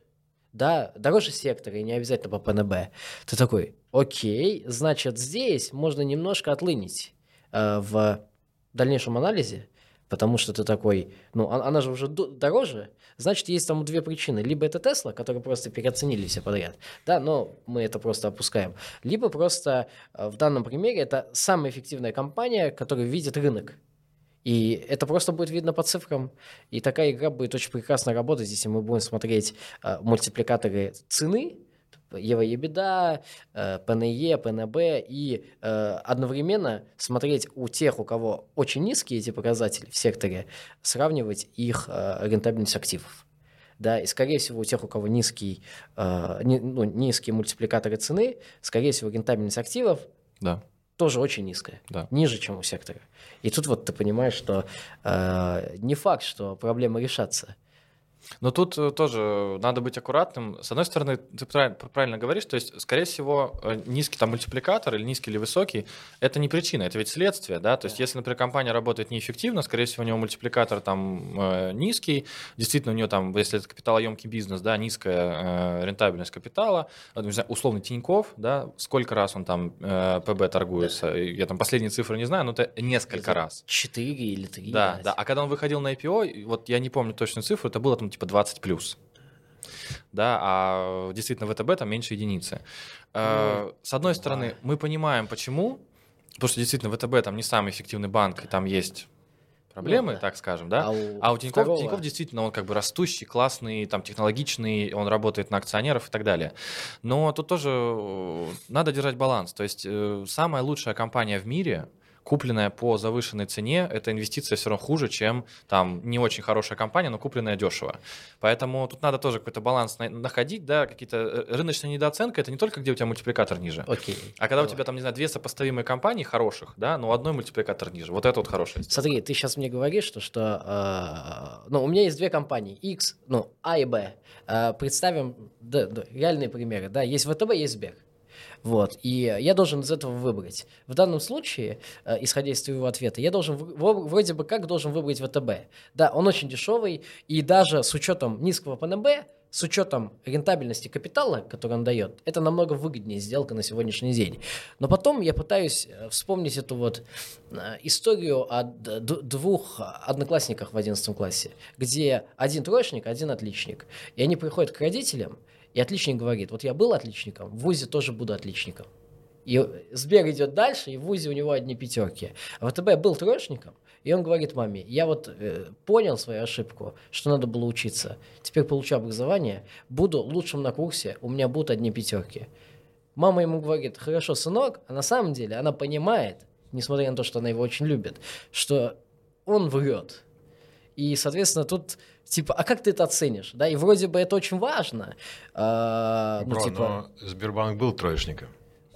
Speaker 4: да, дороже сектора, и не обязательно по ПНБ, ты такой, окей, значит, здесь можно немножко отлынить э, в дальнейшем анализе, потому что ты такой, ну, а, она же уже дороже, значит, есть там две причины. Либо это Тесла, которые просто переоценили все подряд, да, но мы это просто опускаем. Либо просто э, в данном примере это самая эффективная компания, которая видит рынок. И это просто будет видно по цифрам. И такая игра будет очень прекрасно работать, если мы будем смотреть э, мультипликаторы цены, Ева Ебеда, ПНЕ, ПНБ, и э, одновременно смотреть у тех, у кого очень низкие эти показатели в секторе, сравнивать их э, рентабельность активов. Да, и скорее всего у тех, у кого низкий, э, не, ну, низкие мультипликаторы цены, скорее всего рентабельность активов
Speaker 3: да
Speaker 4: тоже очень низкая,
Speaker 3: да.
Speaker 4: ниже, чем у сектора. И тут вот ты понимаешь, что э, не факт, что проблемы решатся.
Speaker 3: Но тут э, тоже надо быть аккуратным. С одной стороны, ты правильно говоришь, то есть, скорее всего, э, низкий там мультипликатор или низкий или высокий, это не причина, это ведь следствие, да, то есть, если, например, компания работает неэффективно, скорее всего, у него мультипликатор там э, низкий, действительно, у нее там, если это капиталоемкий бизнес, да, низкая рентабельность капитала, условный Тиньков, да, сколько раз он там ПБ торгуется, я там последние цифры не знаю, но это несколько раз.
Speaker 4: Четыре или три.
Speaker 3: Да, да, а когда он выходил на IPO, вот я не помню точную цифру, это было там типа 20 плюс. Да, а действительно ВТБ там меньше единицы. Ну, С одной да. стороны, мы понимаем, почему, потому что действительно ВТБ там не самый эффективный банк, и там есть проблемы, ну, да. так скажем, да. А у, а у Тинькофф, второго... Тинькофф действительно он как бы растущий, классный, там технологичный, он работает на акционеров и так далее. Но тут тоже э, надо держать баланс. То есть э, самая лучшая компания в мире купленная по завышенной цене, эта инвестиция все равно хуже, чем там не очень хорошая компания, но купленная дешево. Поэтому тут надо тоже какой-то баланс находить, да, какие-то э, рыночная недооценка, это не только где у тебя мультипликатор ниже,
Speaker 4: Окей.
Speaker 3: а когда Давай. у тебя там, не знаю, две сопоставимые компании хороших, да, но одной мультипликатор ниже. Вот это вот хорошая
Speaker 4: Смотри, ты сейчас мне говоришь, что, что э, ну, у меня есть две компании, X, ну, А и Б. Э, представим да, да, реальные примеры, да, есть ВТБ, есть Сбер. Вот. И я должен из этого выбрать. В данном случае, э, исходя из твоего ответа, я должен вроде бы как должен выбрать ВТБ. Да, он очень дешевый, и даже с учетом низкого ПНБ, с учетом рентабельности капитала, который он дает, это намного выгоднее сделка на сегодняшний день. Но потом я пытаюсь э, вспомнить эту вот э, историю о двух одноклассниках в 11 классе, где один троечник, один отличник. И они приходят к родителям, и отличник говорит, вот я был отличником, в ВУЗе тоже буду отличником. И Сбер идет дальше, и в ВУЗе у него одни пятерки. А ВТБ был троечником, и он говорит маме, я вот э, понял свою ошибку, что надо было учиться. Теперь получу образование, буду лучшим на курсе, у меня будут одни пятерки. Мама ему говорит, хорошо, сынок, а на самом деле она понимает, несмотря на то, что она его очень любит, что он врет. И, соответственно, тут типа, а как ты это оценишь? Да, и вроде бы это очень важно. А, ну,
Speaker 2: Бро,
Speaker 4: типа,
Speaker 2: но Сбербанк был троечником.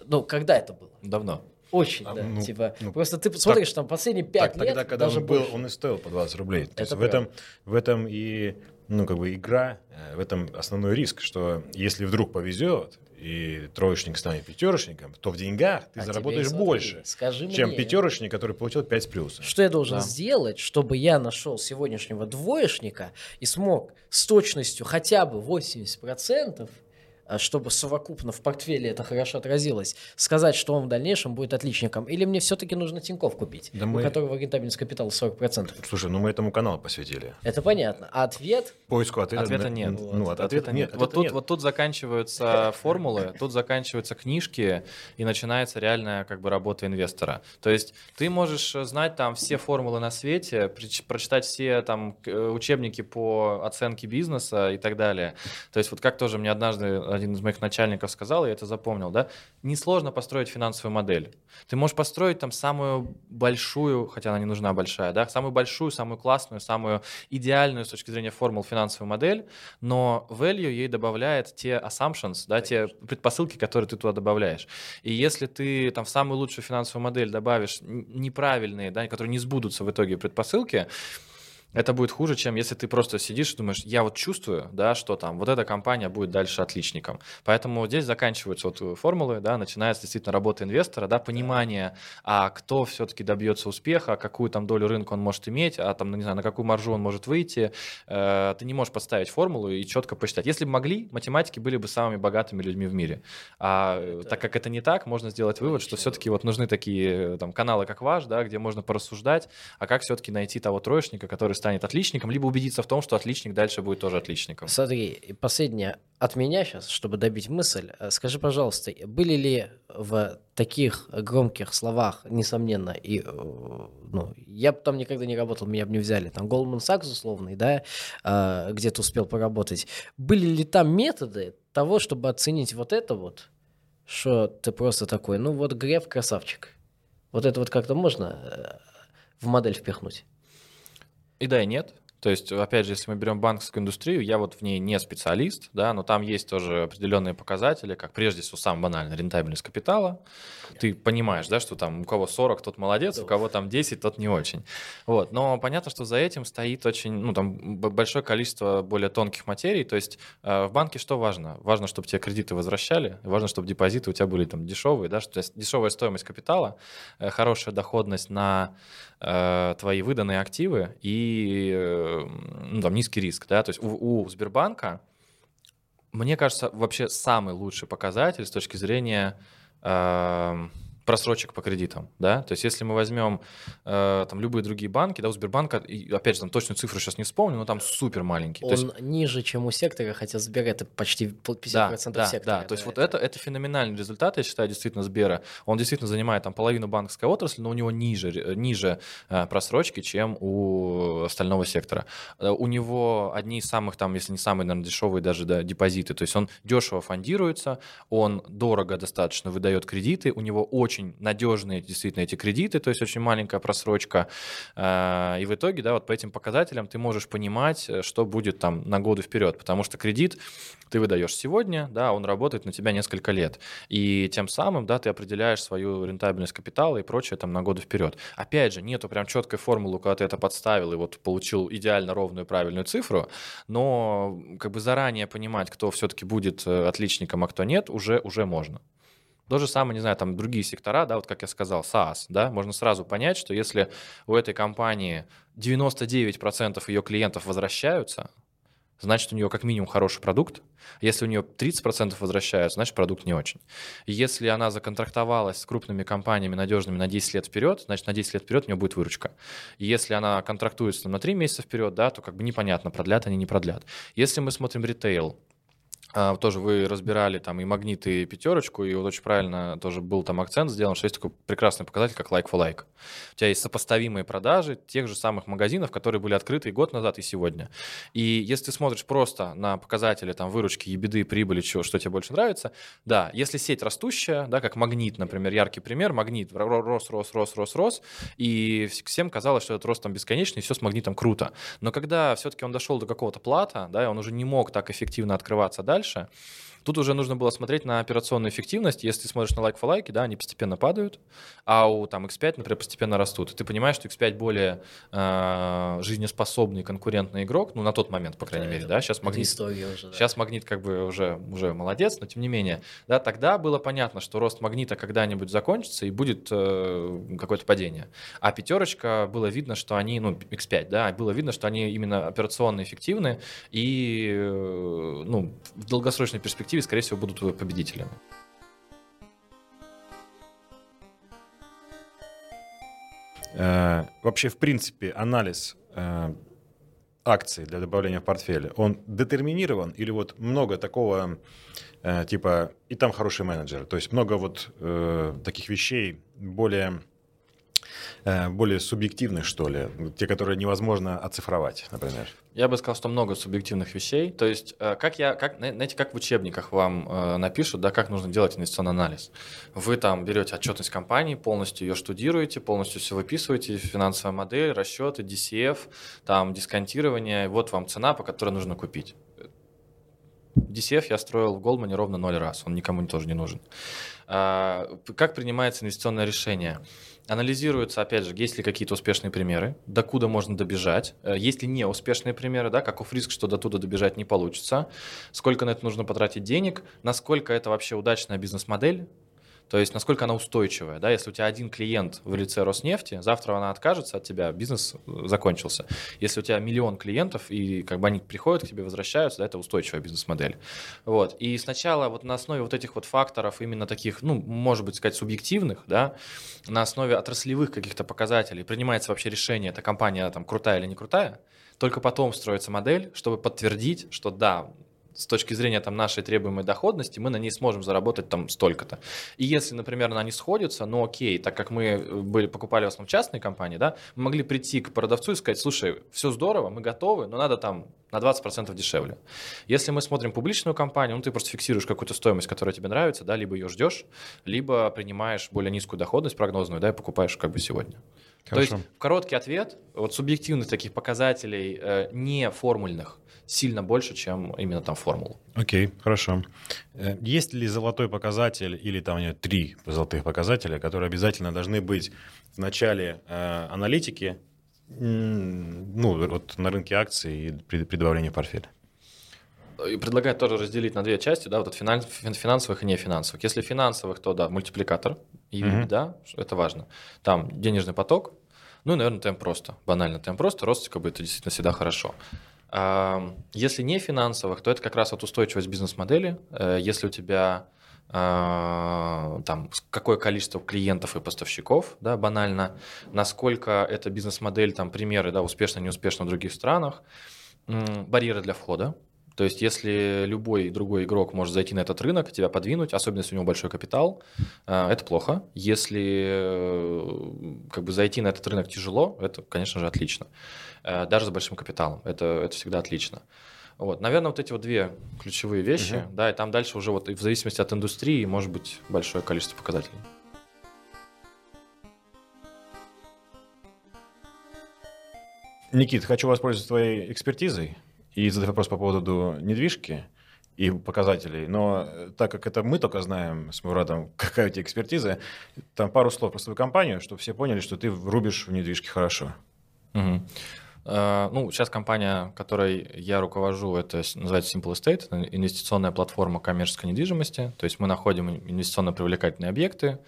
Speaker 4: ну, когда это было?
Speaker 3: Давно.
Speaker 4: Очень,
Speaker 2: А,
Speaker 4: да.
Speaker 2: ну,
Speaker 4: типа,
Speaker 2: ну,
Speaker 4: просто ты смотришь, там последние пять
Speaker 2: Так,
Speaker 4: лет,
Speaker 2: тогда, когда
Speaker 4: даже
Speaker 2: он был,
Speaker 4: больше.
Speaker 2: он и стоил по 20 рублей. То
Speaker 4: Это
Speaker 2: есть в этом, в этом и, ну, как бы игра, э, в этом основной риск, что если вдруг повезет, и троечник станет пятерочником, то в деньгах ты
Speaker 4: А
Speaker 2: заработаешь больше,
Speaker 4: Скажи
Speaker 2: чем
Speaker 4: мне,
Speaker 2: пятерочник, который получил 5 с плюсом.
Speaker 4: Что я должен
Speaker 3: Да.
Speaker 4: сделать, чтобы я нашел сегодняшнего двоечника и смог с точностью хотя бы 80%, а, чтобы совокупно в портфеле это хорошо отразилось, сказать, что он в дальнейшем будет отличником? Или мне все-таки нужно Тиньков купить,
Speaker 2: Да
Speaker 4: у
Speaker 2: мы-
Speaker 4: которого рентабельность капитала 40%?
Speaker 2: Слушай, ну мы этому каналу посвятили.
Speaker 4: Это понятно. А ответ
Speaker 2: Поиску ответа.
Speaker 3: Ответа
Speaker 2: на-
Speaker 3: нет.
Speaker 2: Ну, от- ответа нет.
Speaker 3: Вот
Speaker 2: ответа
Speaker 3: тут,
Speaker 2: нет.
Speaker 3: вот тут заканчиваются формулы, тут заканчиваются книжки, и начинается реальная как бы работа инвестора. То есть ты можешь э, знать там все формулы на свете, прочитать все там э, учебники по оценке бизнеса и так далее. То есть вот как тоже мне однажды один из моих начальников сказал, я это запомнил, да, несложно построить финансовую модель. Ты можешь построить там самую большую, хотя она не нужна большая, да, самую большую, самую классную, самую идеальную с точки зрения формул финансовую модель, но value ей добавляет те assumptions, да, те предпосылки, которые ты туда добавляешь. И если ты там в самую лучшую финансовую модель добавишь неправильные, да, которые не сбудутся в итоге предпосылки, это будет хуже, чем если ты просто сидишь и думаешь, я вот чувствую, да, что там вот эта компания будет дальше отличником. Поэтому здесь заканчиваются вот э, формулы, да, начинается действительно работа инвестора, да, понимание, а кто все-таки добьется успеха, какую там долю рынка он может иметь, а там, ну, не знаю, на какую маржу он может выйти. Э, ты не можешь подставить формулу и четко посчитать. Если бы могли, математики были бы самыми богатыми людьми в мире. А э, так как это не так, можно сделать вывод, что все-таки вот нужны такие там каналы, как ваш, да, где можно порассуждать, а как все-таки найти того троечника, который станет отличником, либо убедиться в том, что отличник дальше будет тоже отличником.
Speaker 4: Смотри, и последнее от меня сейчас, чтобы добить мысль. Э, Скажи, пожалуйста, были ли в таких громких словах, несомненно, и, э, ну, я там никогда не работал, меня бы не взяли, там, Goldman Sachs условный, да, э, где-то успел поработать, были ли там методы того, чтобы оценить вот это вот, что ты просто такой, ну вот Греф красавчик. Вот это вот как-то можно в модель впихнуть?
Speaker 3: И да, и нет. То есть, опять же, если мы берем банковскую индустрию, я вот в ней не специалист, да, но там есть тоже определенные показатели, как прежде всего самое банальное рентабельность капитала. Ты понимаешь, да, что там у кого 40, тот молодец, у кого там 10, тот не очень. Вот. Но понятно, что за этим стоит очень, ну, там большое количество более тонких материй. То есть э, в банке что важно? Важно, чтобы тебе кредиты возвращали, важно, чтобы депозиты у тебя были там дешевые, да, что дешевая стоимость капитала, э, хорошая доходность на э, твои выданные активы и э, ну, там, низкий риск. Да? То есть у, у Сбербанка, мне кажется, вообще самый лучший показатель с точки зрения э, просрочек по кредитам, да, то есть если мы возьмем э, там любые другие банки, да, у Сбербанка, и, опять же, там точную цифру сейчас не вспомню, но там супер маленький. То есть
Speaker 4: Он ниже, чем у сектора, хотя Сбер это почти 50%
Speaker 3: да, да,
Speaker 4: сектора.
Speaker 3: да, то есть вот это, это феноменальный результат, я считаю, действительно, Сбера. Он действительно занимает там половину банковской отрасли, но у него ниже, э, ниже э, просрочки, чем у остального сектора. Э, У него одни из самых, там, если не самые, наверное, дешевые даже да, депозиты. То есть он дешево фондируется, он дорого достаточно выдает кредиты, у него очень надежные действительно эти кредиты, то есть очень маленькая просрочка. Э, И в итоге, да, вот по этим показателям ты можешь понимать, э, что будет там на годы вперед, потому что кредит ты выдаешь сегодня, да, он работает на тебя несколько лет. И тем самым, да, ты определяешь свою рентабельность капитала и прочее там на годы вперед. Опять же, нету прям четкой формулы, когда ты это подставил и вот получил идеально ровную правильную цифру, но как бы заранее понимать, кто все-таки будет э, отличником, а кто нет, уже, уже можно. То же самое, не знаю, там другие сектора, да, вот как я сказал, SaaS, да, можно сразу понять, что если у этой компании 99% ее клиентов возвращаются, значит, у нее как минимум хороший продукт. Если у нее 30% возвращаются, значит, продукт не очень. Если она законтрактовалась с крупными компаниями надежными на 10 лет вперед, значит, на 10 лет вперед у нее будет выручка. если она контрактуется на 3 месяца вперед, да, то как бы непонятно, продлят они, не продлят. Если мы смотрим ритейл, а, тоже вы разбирали там и магнит, и пятерочку, и вот очень правильно тоже был там акцент сделан, что есть такой прекрасный показатель, как like for like. У тебя есть сопоставимые продажи тех же самых магазинов, которые были открыты и год назад, и сегодня. И если ты смотришь просто на показатели там выручки, ебеды, прибыли, чего, что тебе больше нравится, да, если сеть растущая, да, как магнит, например, яркий пример, магнит рос, рос, рос, рос, рос, и всем казалось, что этот рост там бесконечный, и все с магнитом круто. Но когда все-таки он дошел до какого-то плата, да, и он уже не мог так эффективно открываться дальше, дальше. Тут уже нужно было смотреть на операционную эффективность. Если ты смотришь на лайк-фо-лайки, да, они постепенно падают, а у там X5, например, постепенно растут. И ты понимаешь, что X5 более э, жизнеспособный конкурентный игрок, ну, на тот момент, по крайней это, мере, да, сейчас Магнит... Уже, да. Сейчас Магнит как бы уже, уже молодец, но тем не менее, да, тогда было понятно, что рост Магнита когда-нибудь закончится и будет э, какое-то падение. А пятерочка, было видно, что они, ну, X5, да, было видно, что они именно операционно эффективны и, э, ну, в долгосрочной перспективе перспективе, скорее всего, будут победителями.
Speaker 1: Э, вообще, в принципе, анализ э, акций для добавления в портфель, он детерминирован или вот много такого, э, типа, и там хороший менеджер, то есть много вот таких вещей более более субъективных, что ли, те, которые невозможно оцифровать, например?
Speaker 3: Я бы сказал, что много субъективных вещей. То есть, э, как я, как, знаете, как в учебниках вам э, напишут, да, как нужно делать инвестиционный анализ. Вы там берете отчетность компании, полностью ее штудируете, полностью все выписываете, финансовая модель, расчеты, DCF, там дисконтирование, вот вам цена, по которой нужно купить. DCF я строил в Goldman ровно ноль раз, он никому тоже не нужен. А, как принимается инвестиционное решение? Анализируется, опять же, есть ли какие-то успешные примеры, докуда можно добежать, э, есть ли неуспешные примеры, да, каков риск, что до туда добежать не получится, сколько на это нужно потратить денег, насколько это вообще удачная бизнес-модель, то есть насколько она устойчивая. Да? Если у тебя один клиент в лице Роснефти, завтра она откажется от тебя, бизнес э, закончился. Если у тебя миллион клиентов, и как бы они приходят к тебе, возвращаются, да, это устойчивая бизнес-модель. Вот. И сначала вот на основе вот этих вот факторов, именно таких, ну, может быть, сказать, субъективных, да, на основе отраслевых каких-то показателей принимается вообще решение, эта компания там крутая или не крутая, только потом строится модель, чтобы подтвердить, что да, с точки зрения там, нашей требуемой доходности, мы на ней сможем заработать там столько-то. И если, например, она не сходится, ну окей, так как мы э, были, покупали в основном частные компании, да, мы могли прийти к продавцу и сказать, слушай, все здорово, мы готовы, но надо там на 20% дешевле. Если мы смотрим публичную компанию, ну ты просто фиксируешь какую-то стоимость, которая тебе нравится, да, либо ее ждешь, либо принимаешь более низкую доходность прогнозную, да, и покупаешь как бы сегодня. Хорошо. То есть короткий ответ, вот субъективных таких показателей, э, не формульных, сильно больше, чем именно там формулу.
Speaker 1: Окей, okay, хорошо. Э, есть ли золотой показатель или там нет три золотых показателя, которые обязательно должны быть в начале э, аналитики, ну, вот на рынке акций и при, при добавлении в портфель?
Speaker 3: Предлагаю тоже разделить на две части, да, вот от финанс, финансовых и нефинансовых. Если финансовых, то да, мультипликатор, и mm-hmm. да, это важно. Там денежный поток, ну, наверное, темп просто, банально темп просто, рост как бы это действительно всегда хорошо. Если не финансовых, то это как раз вот устойчивость бизнес-модели. Э, если у тебя а, там какое количество клиентов и поставщиков, да, банально, насколько эта бизнес-модель, там примеры, да, успешно, неуспешно в других странах, барьеры для входа, то есть, если любой другой игрок может зайти на этот рынок, тебя подвинуть, особенно если у него большой капитал, э, это плохо. Если э, как бы зайти на этот рынок тяжело, это, конечно же, отлично. Э, даже с большим капиталом, это, это всегда отлично. Вот, наверное, вот эти вот две ключевые вещи, угу. да, и там дальше уже вот в зависимости от индустрии может быть большое количество показателей.
Speaker 1: Никит, хочу воспользоваться твоей экспертизой и задать вопрос по поводу недвижки и показателей. Но э, так как это мы только знаем с Мурадом, [laughs] какая у тебя экспертиза, там пару слов про свою компанию, чтобы все поняли, что ты рубишь в недвижке хорошо.
Speaker 3: Угу. Э, ну, сейчас компания, которой я руковожу, это называется Simple Estate, инвестиционная платформа коммерческой недвижимости. То есть мы находим инвестиционно привлекательные объекты,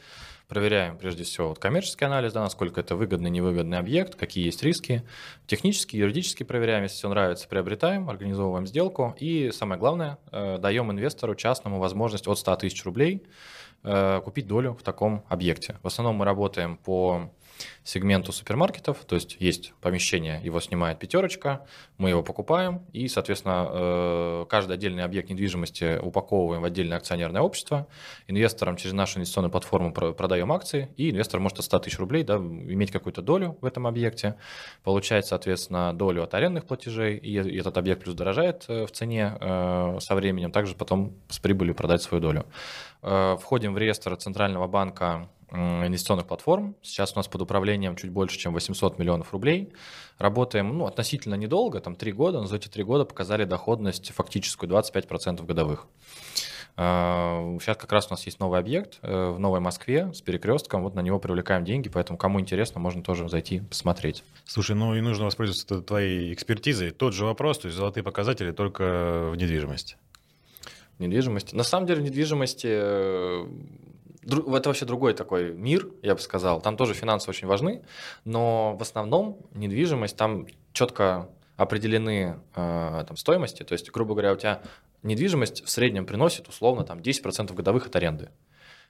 Speaker 3: проверяем прежде всего вот коммерческий анализ, да, насколько это выгодный, невыгодный объект, какие есть риски. Технически, юридически проверяем, если все нравится, приобретаем, организовываем сделку. И самое главное, э, даем инвестору частному возможность от 100 тысяч рублей э, купить долю в таком объекте. В основном мы работаем по сегменту супермаркетов, то есть есть помещение, его снимает пятерочка, мы его покупаем, и, соответственно, э, каждый отдельный объект недвижимости упаковываем в отдельное акционерное общество, инвесторам через нашу инвестиционную платформу продаем акции, и инвестор может от 100 тысяч рублей да, иметь какую-то долю в этом объекте, получать, соответственно, долю от арендных платежей, и этот объект плюс дорожает э, в цене э, со временем, также потом с прибылью продать свою долю. Входим в реестр Центрального банка инвестиционных платформ. Сейчас у нас под управлением чуть больше, чем 800 миллионов рублей. Работаем ну, относительно недолго, там 3 года, но за эти 3 года показали доходность фактическую 25% годовых. Сейчас как раз у нас есть новый объект э, в Новой Москве с перекрестком, вот на него привлекаем деньги, поэтому кому интересно, можно тоже зайти посмотреть.
Speaker 1: Слушай, ну и нужно воспользоваться твоей экспертизой. Тот же вопрос, то есть золотые показатели только в недвижимости.
Speaker 3: Недвижимости. На самом деле недвижимости э, это вообще другой такой мир, я бы сказал. Там тоже финансы очень важны, но в основном недвижимость там четко определены э, там, стоимости. То есть, грубо говоря, у тебя недвижимость в среднем приносит условно там, 10% годовых от аренды.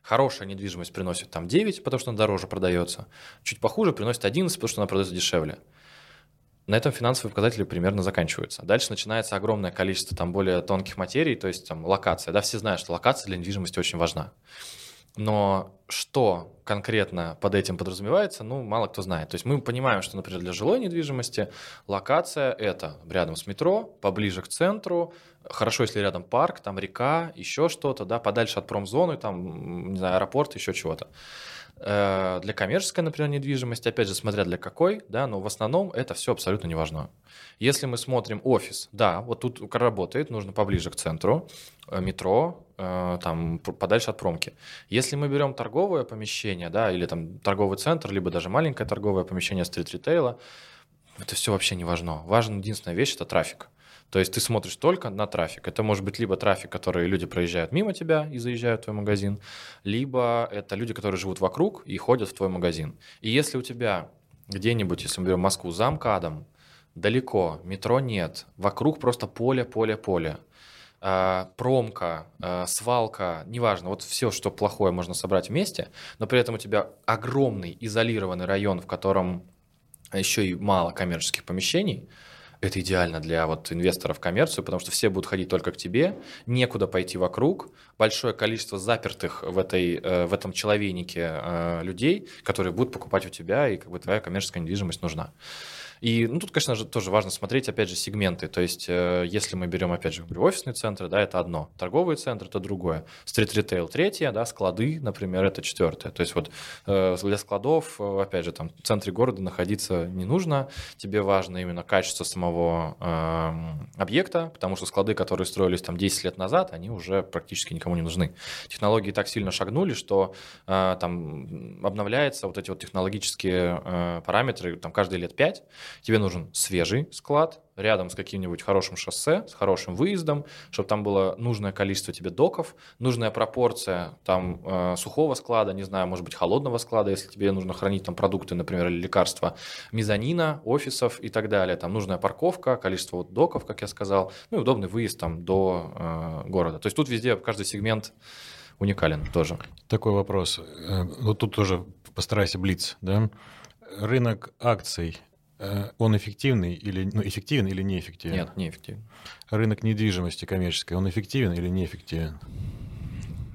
Speaker 3: Хорошая недвижимость приносит там 9, потому что она дороже продается. Чуть похуже приносит 11, потому что она продается дешевле. На этом финансовые показатели примерно заканчиваются. Дальше начинается огромное количество там более тонких материй, то есть там локация. Да, все знают, что локация для недвижимости очень важна. Но что конкретно под этим подразумевается, ну, мало кто знает. То есть мы понимаем, что, например, для жилой недвижимости локация – это рядом с метро, поближе к центру, хорошо, если рядом парк, там река, еще что-то, да, подальше от промзоны, там, не знаю, аэропорт, еще чего-то. Э, для коммерческой, например, недвижимости, опять же, смотря для какой, да, но в основном это все абсолютно не важно. Если мы смотрим офис, да, вот тут работает, нужно поближе к центру, э, метро, э, там подальше от промки. Если мы берем торговое помещение, да, или там торговый центр, либо даже маленькое торговое помещение стрит-ритейла, это все вообще не важно. Важна единственная вещь – это трафик. То есть ты смотришь только на трафик. Это может быть либо трафик, который люди проезжают мимо тебя и заезжают в твой магазин, либо это люди, которые живут вокруг и ходят в твой магазин. И если у тебя где-нибудь, если мы берем Москву, за МКАДом, далеко, метро нет, вокруг просто поле, поле, поле, а, промка, а, свалка, неважно, вот все, что плохое можно собрать вместе, но при этом у тебя огромный изолированный район, в котором еще и мало коммерческих помещений – это идеально для вот инвесторов в коммерцию, потому что все будут ходить только к тебе, некуда пойти вокруг, большое количество запертых в, этой, э, в этом человейнике э, людей, которые будут покупать у тебя, и как бы твоя коммерческая недвижимость нужна. И ну, тут, конечно же, тоже важно смотреть, опять же, сегменты. То есть, э, если мы берем, опять же, офисные центры, да, это одно. Торговые центры – это другое. Стрит-ритейл – третье, да, склады, например, это четвертое. То есть, вот э, для складов, э, опять же, там в центре города находиться не нужно. Тебе важно именно качество самого э, объекта, потому что склады, которые строились там 10 лет назад, они уже практически никому не нужны. Технологии так сильно шагнули, что э, там обновляются вот эти вот технологические э, параметры там каждые лет 5, Тебе нужен свежий склад, рядом с каким-нибудь хорошим шоссе, с хорошим выездом, чтобы там было нужное количество тебе доков, нужная пропорция там э, сухого склада, не знаю, может быть, холодного склада, если тебе нужно хранить там продукты, например, или лекарства, мезонина, офисов и так далее. Там нужная парковка, количество вот доков, как я сказал, ну и удобный выезд там до э, города. То есть тут везде каждый сегмент уникален тоже.
Speaker 1: Такой вопрос. Э, вот тут тоже постарайся блиц, да? Рынок акций он эффективный или ну, эффективен или неэффективен?
Speaker 3: Нет, неэффективен.
Speaker 1: Рынок недвижимости коммерческой, он эффективен или неэффективен?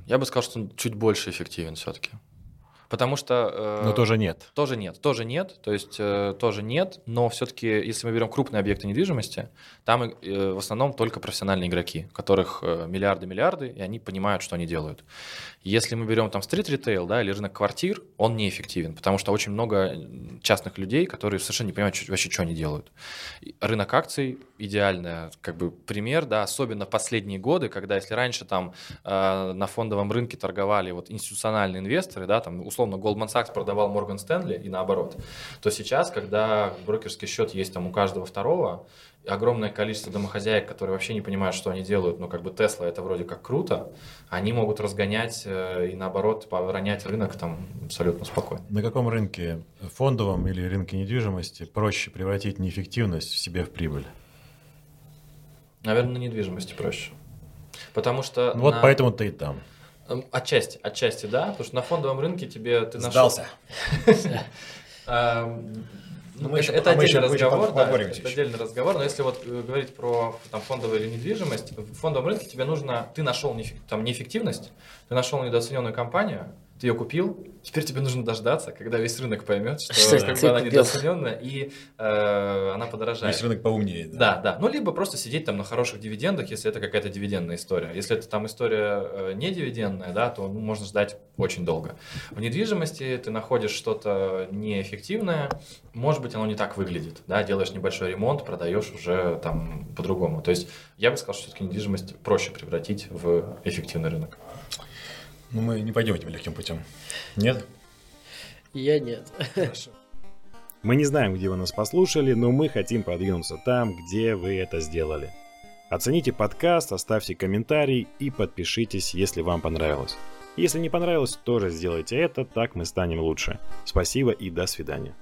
Speaker 3: Я бы сказал, что он чуть больше эффективен все-таки. Потому что...
Speaker 1: Э, но тоже нет.
Speaker 3: Тоже нет. Тоже нет. То есть э, тоже нет. Но все-таки, если мы берем крупные объекты недвижимости, там э, в основном только профессиональные игроки, которых э, миллиарды-миллиарды, и они понимают, что они делают. Если мы берем там стрит-ритейл, да, или рынок квартир, он неэффективен, потому что очень много частных людей, которые совершенно не понимают что, вообще, что они делают. Рынок акций идеальный как бы пример, да, особенно в последние годы, когда если раньше там э, на фондовом рынке торговали вот институциональные инвесторы, да, там условно, Goldman Sachs продавал Morgan Stanley и наоборот, то сейчас, когда брокерский счет есть там у каждого второго, огромное количество домохозяек, которые вообще не понимают, что они делают, ну, как бы Тесла это вроде как круто, они могут разгонять э, и, наоборот, поронять рынок там абсолютно спокойно.
Speaker 2: На каком рынке, фондовом или рынке недвижимости, проще превратить неэффективность в себе в прибыль?
Speaker 3: Наверное, на недвижимости проще. Потому что...
Speaker 2: Ну, вот
Speaker 3: на...
Speaker 2: поэтому ты и там.
Speaker 3: Эм, Отчасти, отчасти, да, потому что на фондовом рынке тебе ты
Speaker 2: Сдался.
Speaker 3: нашел... [laughs] Эм,
Speaker 2: Ну,
Speaker 3: это,
Speaker 2: еще-
Speaker 3: это
Speaker 2: а
Speaker 3: отдельный разговор, да, это отдельный разговор, но если вот э, говорить про там, фондовую или недвижимость, в фондовом рынке тебе нужно, ты нашел там, неэффективность, ты нашел недооцененную компанию, ты ее купил, теперь тебе нужно дождаться, когда весь рынок поймет, что,
Speaker 4: Что
Speaker 3: как бы она
Speaker 4: купил.
Speaker 3: недооцененная, и э, она подорожает.
Speaker 2: Весь рынок поумнеет.
Speaker 3: Да, да. Ну, либо просто сидеть там на хороших дивидендах, если это какая-то дивидендная история. Если это там история э, не дивидендная, да, то ну, можно ждать очень долго. В недвижимости ты находишь что-то неэффективное, может быть, оно не так выглядит, да, делаешь небольшой ремонт, продаешь уже там по-другому. То есть я бы сказал, что все-таки недвижимость проще превратить в эффективный рынок.
Speaker 2: Ну, мы не пойдем этим легким путем. Нет?
Speaker 4: Я нет.
Speaker 2: Мы не знаем, где вы нас послушали, но мы хотим продвинуться там, где вы это сделали. Оцените подкаст, оставьте комментарий и подпишитесь, если вам понравилось. Если не понравилось, тоже сделайте это, так мы станем лучше. Спасибо и до свидания.